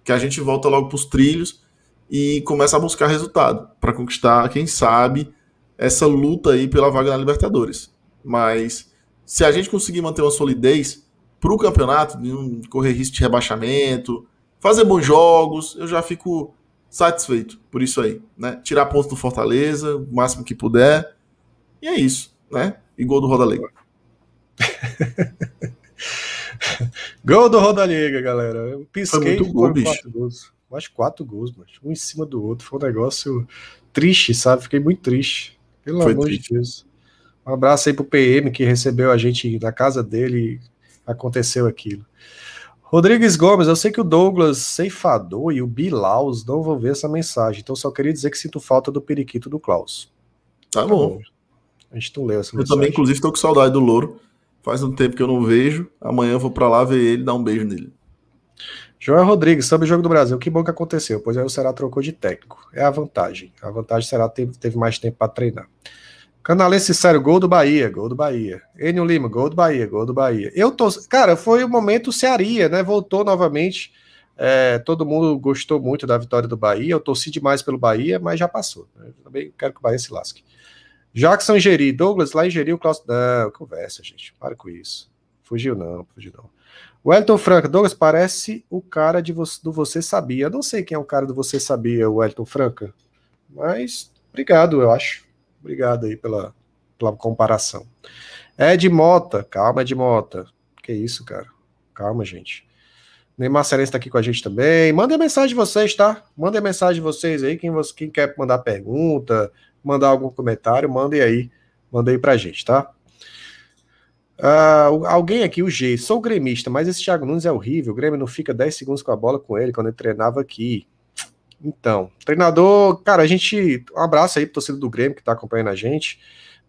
Speaker 7: Que a gente volta logo para os trilhos e começa a buscar resultado para conquistar, quem sabe, essa luta aí pela vaga na Libertadores. Mas se a gente conseguir manter uma solidez, para o campeonato, não correr risco de rebaixamento, fazer bons jogos, eu já fico satisfeito por isso aí, né? Tirar pontos do Fortaleza, o máximo que puder, e é isso, né? E gol do Roda Liga.
Speaker 6: gol do Roda Liga, galera. Eu pisquei
Speaker 7: Foi muito gol, bicho.
Speaker 6: quatro gols. Mais quatro gols, mas um em cima do outro. Foi um negócio triste, sabe? Fiquei muito triste. Pelo
Speaker 7: Foi
Speaker 6: amor
Speaker 7: triste.
Speaker 6: de Deus. Um abraço aí pro PM que recebeu a gente na casa dele aconteceu aquilo. Rodrigues Gomes, eu sei que o Douglas Ceifador e o Bilaus não vão ver essa mensagem, então só queria dizer que sinto falta do periquito do Klaus.
Speaker 7: Tá bom.
Speaker 6: A gente não leu essa
Speaker 7: Eu
Speaker 6: mensagem.
Speaker 7: também, inclusive, estou com saudade do Louro. Faz um tempo que eu não vejo. Amanhã eu vou para lá ver ele, dar um beijo nele.
Speaker 6: Joel Rodrigues, sobre o jogo do Brasil, que bom que aconteceu, pois aí o Ceará trocou de técnico. É a vantagem. A vantagem será teve, teve mais tempo para treinar. Canalê Sincero, gol do Bahia, gol do Bahia. Enio Lima, gol do Bahia, gol do Bahia. Eu tô. Cara, foi o momento Cearia, né? Voltou novamente. É, todo mundo gostou muito da vitória do Bahia. Eu torci demais pelo Bahia, mas já passou. né? Eu também quero que o Bahia se lasque. Jackson Geri, Douglas, lá em Geri, o Klaus. Não, conversa, gente. Para com isso. Fugiu não, fugiu não. Wellington Franca, Douglas, parece o cara de vo do Você Sabia. Eu não sei quem é o cara do Você Sabia, o Wellington Franca. Mas, obrigado, eu acho. Obrigado aí pela, pela comparação. Ed Mota, calma, Ed Mota. Que isso, cara. Calma, gente. Neymar Serense está aqui com a gente também. Mandem mensagem de vocês, tá? Mandem mensagem de vocês aí. Quem, quem quer mandar pergunta, mandar algum comentário, mandem aí. Mandem aí pra gente, tá? Ah, alguém aqui, o G, sou gremista, mas esse Thiago Nunes é horrível. O Grêmio não fica 10 segundos com a bola com ele quando ele treinava aqui. Então, treinador, cara, a gente. Um abraço aí pro torcedor do Grêmio que tá acompanhando a gente.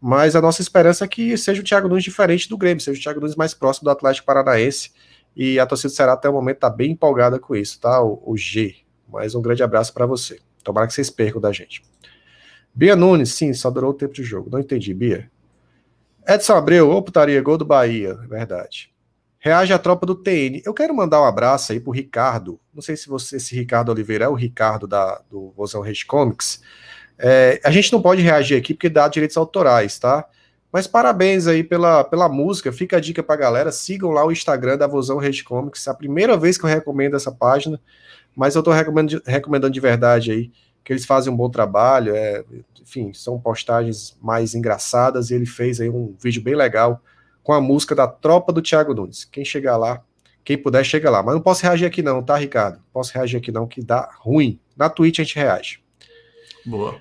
Speaker 6: Mas a nossa esperança é que seja o Thiago Nunes diferente do Grêmio, seja o Thiago Nunes mais próximo do Atlético Paranaense. E a torcida do Ceará até o momento tá bem empolgada com isso, tá? O, o G. Mais um grande abraço para você. Tomara que vocês percam da gente. Bia Nunes, sim, só durou o tempo de jogo. Não entendi, Bia. Edson Abreu, ô putaria, gol do Bahia, verdade. Reage a tropa do TN. Eu quero mandar um abraço aí pro Ricardo. Não sei se você, esse Ricardo Oliveira é o Ricardo da, do Vozão Rage Comics. É, a gente não pode reagir aqui porque dá direitos autorais, tá? Mas parabéns aí pela, pela música. Fica a dica pra galera. Sigam lá o Instagram da Vozão Rage Comics. É a primeira vez que eu recomendo essa página, mas eu tô recomendando, recomendando de verdade aí, que eles fazem um bom trabalho. É, enfim, são postagens mais engraçadas e ele fez aí um vídeo bem legal com a música da Tropa do Thiago Nunes. Quem chegar lá, quem puder, chega lá. Mas não posso reagir aqui não, tá, Ricardo? Posso reagir aqui não, que dá ruim. Na Twitch a gente reage.
Speaker 7: Boa.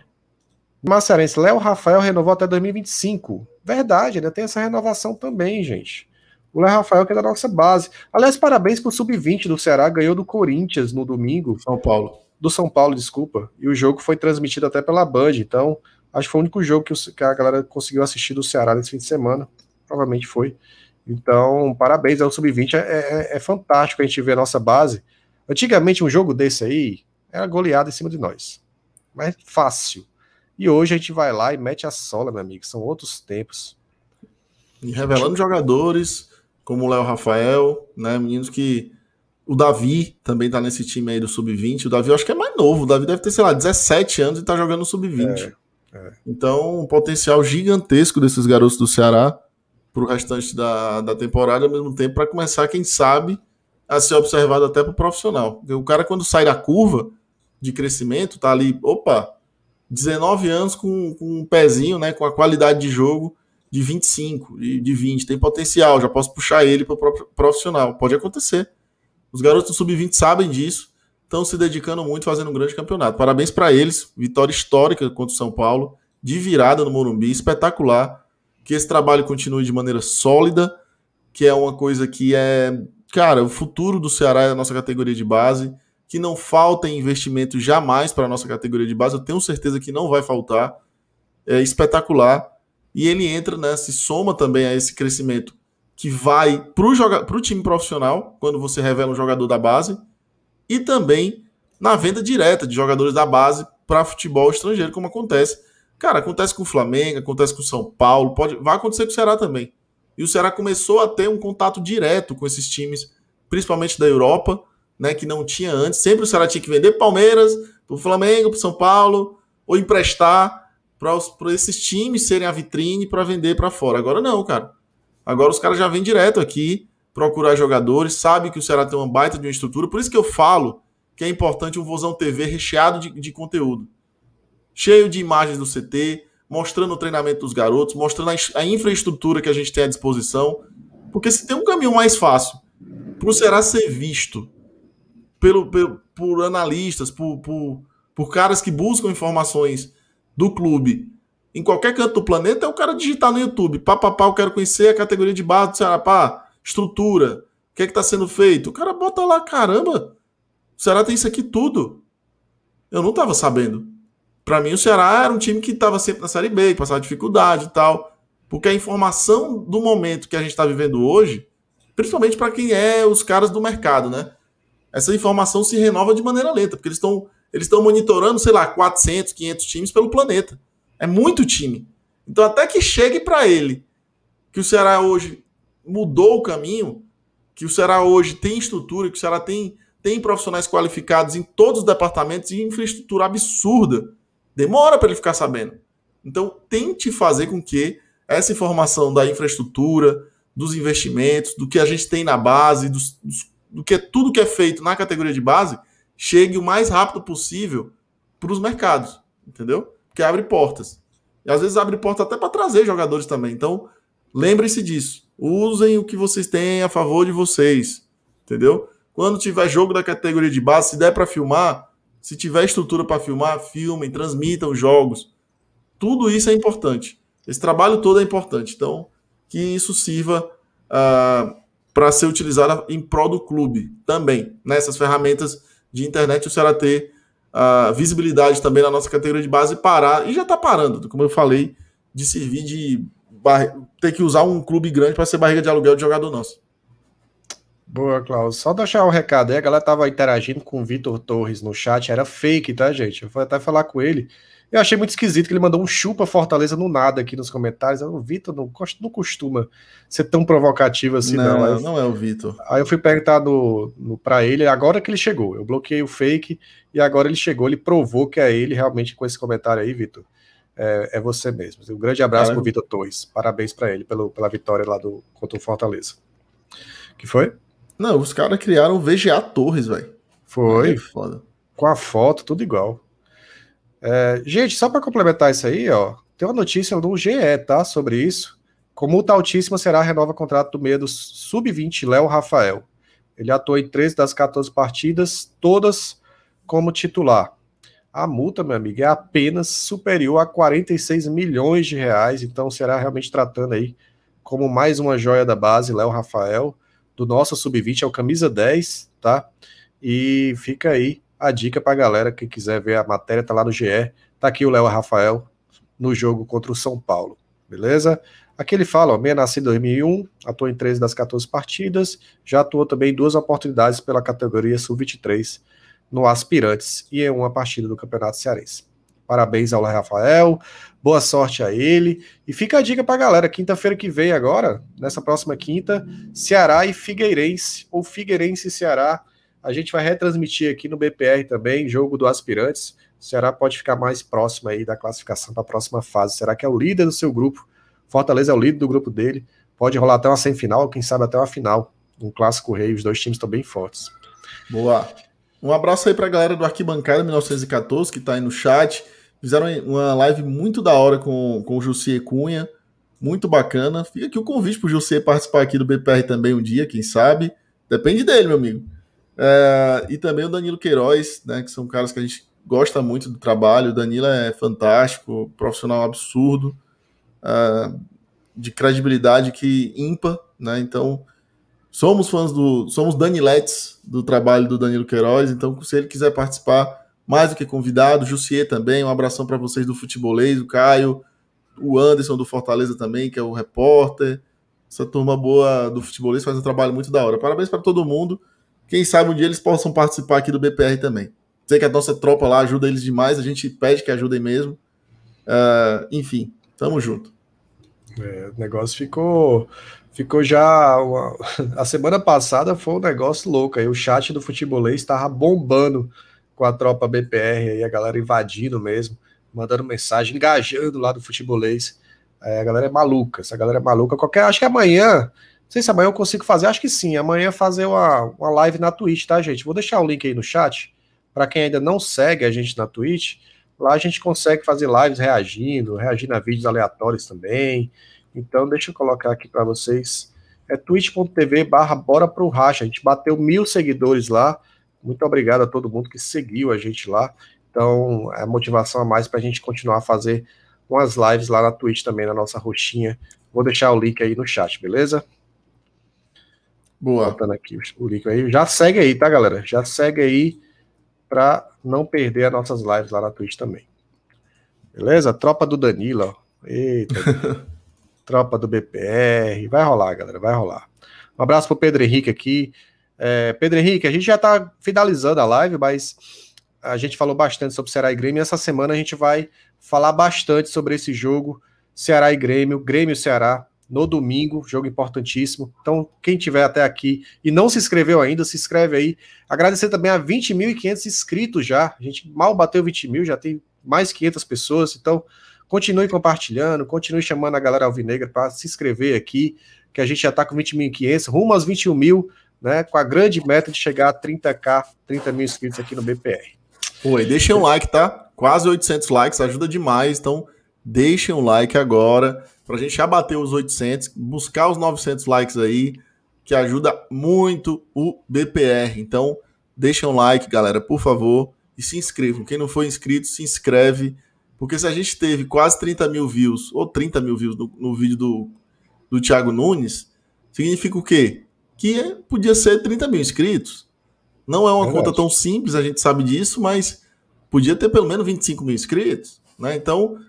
Speaker 6: Macearense, Léo Rafael renovou até 2025. Verdade, ainda tem essa renovação também, gente. O Léo Rafael que é da nossa base. Aliás, parabéns pro Sub-20 do Ceará, ganhou do Corinthians no domingo.
Speaker 7: São Paulo.
Speaker 6: Do São Paulo, desculpa. E o jogo foi transmitido até pela Band, então acho que foi o único jogo que a galera conseguiu assistir do Ceará nesse fim de semana. Provavelmente foi. Então, parabéns ao Sub-20. É, é, é, fantástico a gente ver a nossa base. Antigamente, um jogo desse aí era goleado em cima de nós. Mas fácil. E hoje a gente vai lá e mete a sola, meu amigo. São outros tempos.
Speaker 7: E revelando jogadores como o Léo Rafael, né? Meninos que. O Davi também tá nesse time aí do Sub-20. O Davi eu acho que é mais novo. O Davi deve ter, sei lá, 17 anos e tá jogando no Sub-20.
Speaker 6: É, é.
Speaker 7: Então, um potencial gigantesco desses garotos do Ceará pro restante da, da temporada, ao mesmo tempo, para começar, quem sabe, a ser observado até pro profissional. Porque o cara, quando sai da curva de crescimento, tá ali, opa, 19 anos com, com um pezinho, né? Com a qualidade de jogo de 25, de, de 20, tem potencial, já posso puxar ele para o profissional. Pode acontecer. Os garotos do Sub-20 sabem disso, estão se dedicando muito, fazendo um grande campeonato. Parabéns para eles, vitória histórica contra o São Paulo, de virada no Morumbi, espetacular. Que esse trabalho continue de maneira sólida, que é uma coisa que é, cara, o futuro do Ceará é a nossa categoria de base, que não falta investimento jamais para a nossa categoria de base, eu tenho certeza que não vai faltar. É espetacular. E ele entra, né, se soma também a esse crescimento que vai para o time profissional, quando você revela um jogador da base, e também na venda direta de jogadores da base para futebol estrangeiro, como acontece. Cara, acontece com o Flamengo, acontece com o São Paulo, pode, vai acontecer com o Ceará também. E o Ceará começou a ter um contato direto com esses times, principalmente da Europa, né, que não tinha antes. Sempre o Ceará tinha que vender Palmeiras, para o Flamengo, para o São Paulo, ou emprestar para esses times serem a vitrine para vender para fora. Agora não, cara. Agora os caras já vêm direto aqui procurar jogadores, sabe que o Ceará tem uma baita de uma estrutura, por isso que eu falo que é importante um Vozão TV recheado de, de conteúdo. Cheio de imagens do CT, mostrando o treinamento dos garotos, mostrando a, infraestrutura que a gente tem à disposição. Porque se tem um caminho mais fácil para o Ceará ser visto pelo, pelo, por analistas, por, por, por caras que buscam informações do clube em qualquer canto do planeta, é o cara digitar no YouTube. Pá, pá, pá, eu quero conhecer a categoria de base do Ceará. Pá, estrutura. O que é que tá sendo feito? O cara bota lá, caramba. O Ceará tem isso aqui tudo. Eu não tava sabendo. Para mim, o Ceará era um time que tava sempre na Série B, passava dificuldade e tal. Porque a informação do momento que a gente está vivendo hoje, principalmente para quem é os caras do mercado, né? Essa informação se renova de maneira lenta, porque eles estão eles estão monitorando, sei lá, 400, 500 times pelo planeta. É muito time. Então, até que chegue para ele que o Ceará hoje mudou o caminho, que o Ceará hoje tem estrutura, que o Ceará tem, tem profissionais qualificados em todos os departamentos e infraestrutura absurda. Demora para ele ficar sabendo. Então, tente fazer com que essa informação da infraestrutura, dos investimentos, do que a gente tem na base, dos, dos, do que tudo que é feito na categoria de base, chegue o mais rápido possível para os mercados, entendeu? Porque abre portas. E às vezes abre porta até para trazer jogadores também. Então, lembrem-se disso. Usem o que vocês têm a favor de vocês, entendeu? Quando tiver jogo da categoria de base, se der para filmar, se tiver estrutura para filmar, filmem, transmitam jogos. Tudo isso é importante. Esse trabalho todo é importante. Então, que isso sirva uh, para ser utilizado em prol do clube também. Nessas ferramentas de internet, o Ceará ter uh, visibilidade também na nossa categoria de base parar, e já está parando, como eu falei, de servir de ter que usar um clube grande para ser barriga de aluguel de jogador nosso.
Speaker 6: Boa, Klaus. Só deixar um recado aí, a galera tava interagindo com o Vitor Torres no chat, era fake, tá, gente? Eu fui até falar com ele. Eu achei muito esquisito que ele mandou um chupa Fortaleza no nada aqui nos comentários. O Vitor não, não costuma ser tão provocativo assim, não.
Speaker 7: Não, não é o Vitor.
Speaker 6: Aí eu fui perguntar no, no, pra ele, agora que ele chegou. Eu bloqueei o fake e agora ele chegou. Ele provou que é ele realmente com esse comentário aí, Vitor. É, é, você mesmo. Um grande abraço Caramba. pro Vitor Torres. Parabéns para ele pelo, pela vitória lá do, contra o Fortaleza. que foi?
Speaker 7: Não, os caras criaram o VGA Torres, velho.
Speaker 6: Foi. foda. Com a foto, tudo igual. É, gente, só para complementar isso aí, ó, tem uma notícia do GE, tá? Sobre isso. Com multa altíssima será renova contrato do meio do Sub-20, Léo Rafael. Ele atuou em 13 das 14 partidas, todas como titular. A multa, meu amigo, é apenas superior a 46 milhões de reais, então será realmente tratando aí como mais uma joia da base, Léo Rafael, do nosso Sub-20, é o camisa 10, tá? E fica aí a dica para a galera que quiser ver a matéria, tá lá no GE. Tá aqui o Léo Rafael no jogo contra o São Paulo, beleza? Aqui ele fala, ó, meia nascido em 2001, atuou em 13 das 14 partidas, já atuou também em duas oportunidades pela categoria Sub-23 no Aspirantes e em uma partida do Campeonato Cearense. Parabéns ao Rafael, boa sorte a ele. E fica a dica para a galera, quinta-feira que vem agora, nessa próxima quinta, Ceará e Figueirense, ou Figueirense e Ceará, a gente vai retransmitir aqui no BPR também, jogo do Aspirantes. O Ceará pode ficar mais próximo aí da classificação para a próxima fase. Será que é o líder do seu grupo? Fortaleza é o líder do grupo dele. Pode rolar até uma semifinal, quem sabe até uma final. Um clássico rei, os dois times estão bem fortes.
Speaker 7: Boa. Um abraço aí para a galera do Arquibancada 1914 que está aí no chat. Fizeram uma live muito da hora com, com o Jussi Cunha. Muito bacana. Fica aqui o convite para o Jussi participar aqui do BPR também um dia, quem sabe. Depende dele, meu amigo. É, e também o Danilo Queiroz, né, que são caras que a gente gosta muito do trabalho. O Danilo é fantástico, profissional absurdo, é, de credibilidade que ímpar, né? Então, somos fãs do. Somos Daniletes do trabalho do Danilo Queiroz. Então, se ele quiser participar, mais do que convidado, Jussier também, um abração para vocês do Futebolês, o Caio, o Anderson do Fortaleza também, que é o repórter. Essa turma boa do Futebolês faz um trabalho muito da hora. Parabéns para todo mundo. Quem sabe um dia eles possam participar aqui do BPR também. Sei que a nossa tropa lá ajuda eles demais, a gente pede que ajudem mesmo. Uh, enfim, tamo junto.
Speaker 6: É, o negócio ficou ficou já. Uma... A semana passada foi um negócio louco. Aí o chat do futebolês estava bombando com a tropa BPR, aí a galera invadindo mesmo, mandando mensagem, engajando lá do futebolês. É, a galera é maluca, essa galera é maluca. Qualquer, acho que amanhã sei se amanhã eu consigo fazer, acho que sim. Amanhã fazer uma, uma live na Twitch, tá, gente? Vou deixar o link aí no chat. Para quem ainda não segue a gente na Twitch, lá a gente consegue fazer lives reagindo, reagindo a vídeos aleatórios também. Então, deixa eu colocar aqui para vocês. É twitch.tv barra bora pro racha. A gente bateu mil seguidores lá. Muito obrigado a todo mundo que seguiu a gente lá. Então, é motivação a mais para a gente continuar a fazer umas lives lá na Twitch também, na nossa roxinha. Vou deixar o link aí no chat, beleza?
Speaker 7: Boa.
Speaker 6: Botando aqui o link aí. Já segue aí, tá, galera? Já segue aí para não perder as nossas lives lá na Twitch também. Beleza? Tropa do Danilo, ó. Eita. Tropa do BPR. Vai rolar, galera. Vai rolar. Um abraço pro Pedro Henrique aqui. É, Pedro Henrique, a gente já tá finalizando a live, mas a gente falou bastante sobre Ceará e Grêmio. E essa semana a gente vai falar bastante sobre esse jogo Ceará e Grêmio, Grêmio Ceará, no domingo, jogo importantíssimo. Então, quem tiver até aqui e não se inscreveu ainda, se inscreve aí. Agradecer também a 20.500 inscritos já. A gente mal bateu 20 mil, já tem mais 500 pessoas. Então, continue compartilhando, continue chamando a galera alvinegra para se inscrever aqui, que a gente já está com 20.500, rumo aos 21 mil, né? Com a grande meta de chegar a 30k, 30 mil inscritos aqui no BPR.
Speaker 7: Oi, deixem um like, tá? Quase 800 likes, ajuda demais. Então, deixem um like agora para a gente já bater os 800, buscar os 900 likes aí, que ajuda muito o BPR. Então, deixem um like, galera, por favor, e se inscrevam. Quem não for inscrito, se inscreve, porque se a gente teve quase 30 mil views, ou 30 mil views no, no vídeo do, do Thiago Nunes, significa o quê? Que podia ser 30 mil inscritos. Não é uma Verdade. conta tão simples, a gente sabe disso, mas podia ter pelo menos 25 mil inscritos. Né? Então,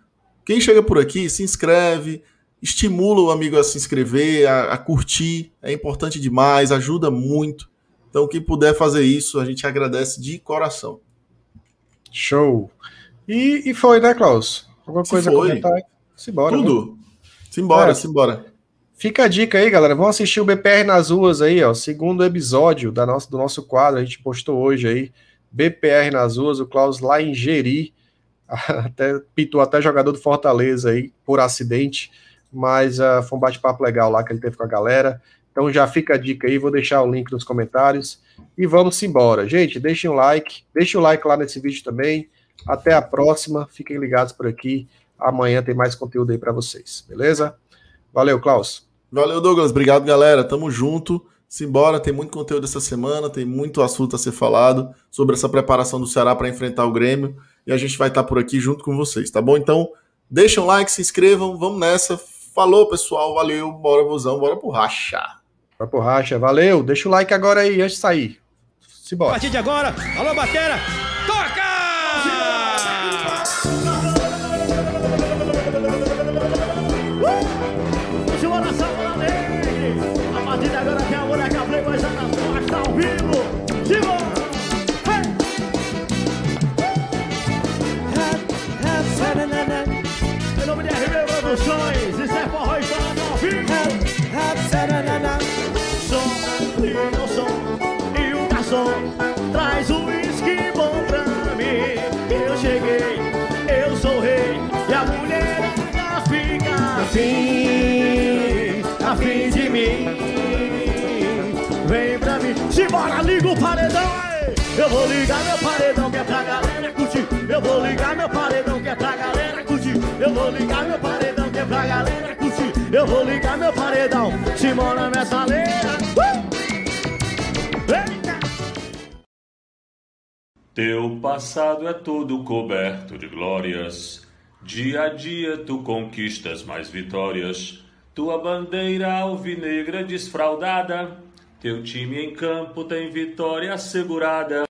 Speaker 7: quem chega por aqui, se inscreve, estimula o amigo a se inscrever, a, a, curtir, é importante demais, ajuda muito. Então, quem puder fazer isso, a gente agradece de coração.
Speaker 6: Show! E, e foi, né, Klaus? Alguma
Speaker 7: Se
Speaker 6: coisa
Speaker 7: foi.
Speaker 6: a comentar? Simbora.
Speaker 7: Tudo.
Speaker 6: Né?
Speaker 7: Simbora,
Speaker 6: É.
Speaker 7: simbora.
Speaker 6: Fica a dica aí, galera. Vamos assistir o BPR nas ruas aí, ó. Segundo episódio da nossa, do nosso quadro, a gente postou hoje aí. BPR nas ruas, o Klaus lá em Jeri. Até pitou até jogador do Fortaleza aí por acidente. Mas ah, foi um bate-papo legal lá que ele teve com a galera. Então já fica a dica aí, vou deixar o link nos comentários. E vamos embora. Gente, deixem o like. Deixem o like lá nesse vídeo também. Até a próxima. Fiquem ligados por aqui. Amanhã tem mais conteúdo aí para vocês. Beleza? Valeu, Klaus.
Speaker 7: Valeu, Douglas. Obrigado, galera. Tamo junto. Simbora, tem muito conteúdo essa semana, tem muito assunto a ser falado sobre essa preparação do Ceará para enfrentar o Grêmio. E a gente vai estar por aqui junto com vocês, tá bom? Então, deixem um like, se inscrevam, vamos nessa. Falou, pessoal. Valeu. Bora, vozão. Bora pro racha.
Speaker 6: Bora pro racha. Valeu. Deixa o like agora aí, antes de sair.
Speaker 4: A
Speaker 6: Simbora.
Speaker 4: partir de agora, alô, Batera,
Speaker 5: Produções, isso é forró e samba ao vivo! Som, liga o som e o garçom traz o uísque bom pra mim. Eu cheguei, eu sou rei e a mulherada fica afim, afim de mim. Vem pra mim, simbora, liga o paredão aí. Eu vou ligar meu paredão que é pra galera curtir. Eu vou ligar meu paredão que é pra galera curtir. Eu vou ligar meu paredão galera curtir. Eu vou ligar meu paredão, Simona Messaleira. Uh! Eita!
Speaker 3: Teu passado é todo coberto de glórias. Dia a dia tu conquistas mais vitórias. Tua bandeira alvinegra desfraldada. Teu time em campo tem vitória assegurada.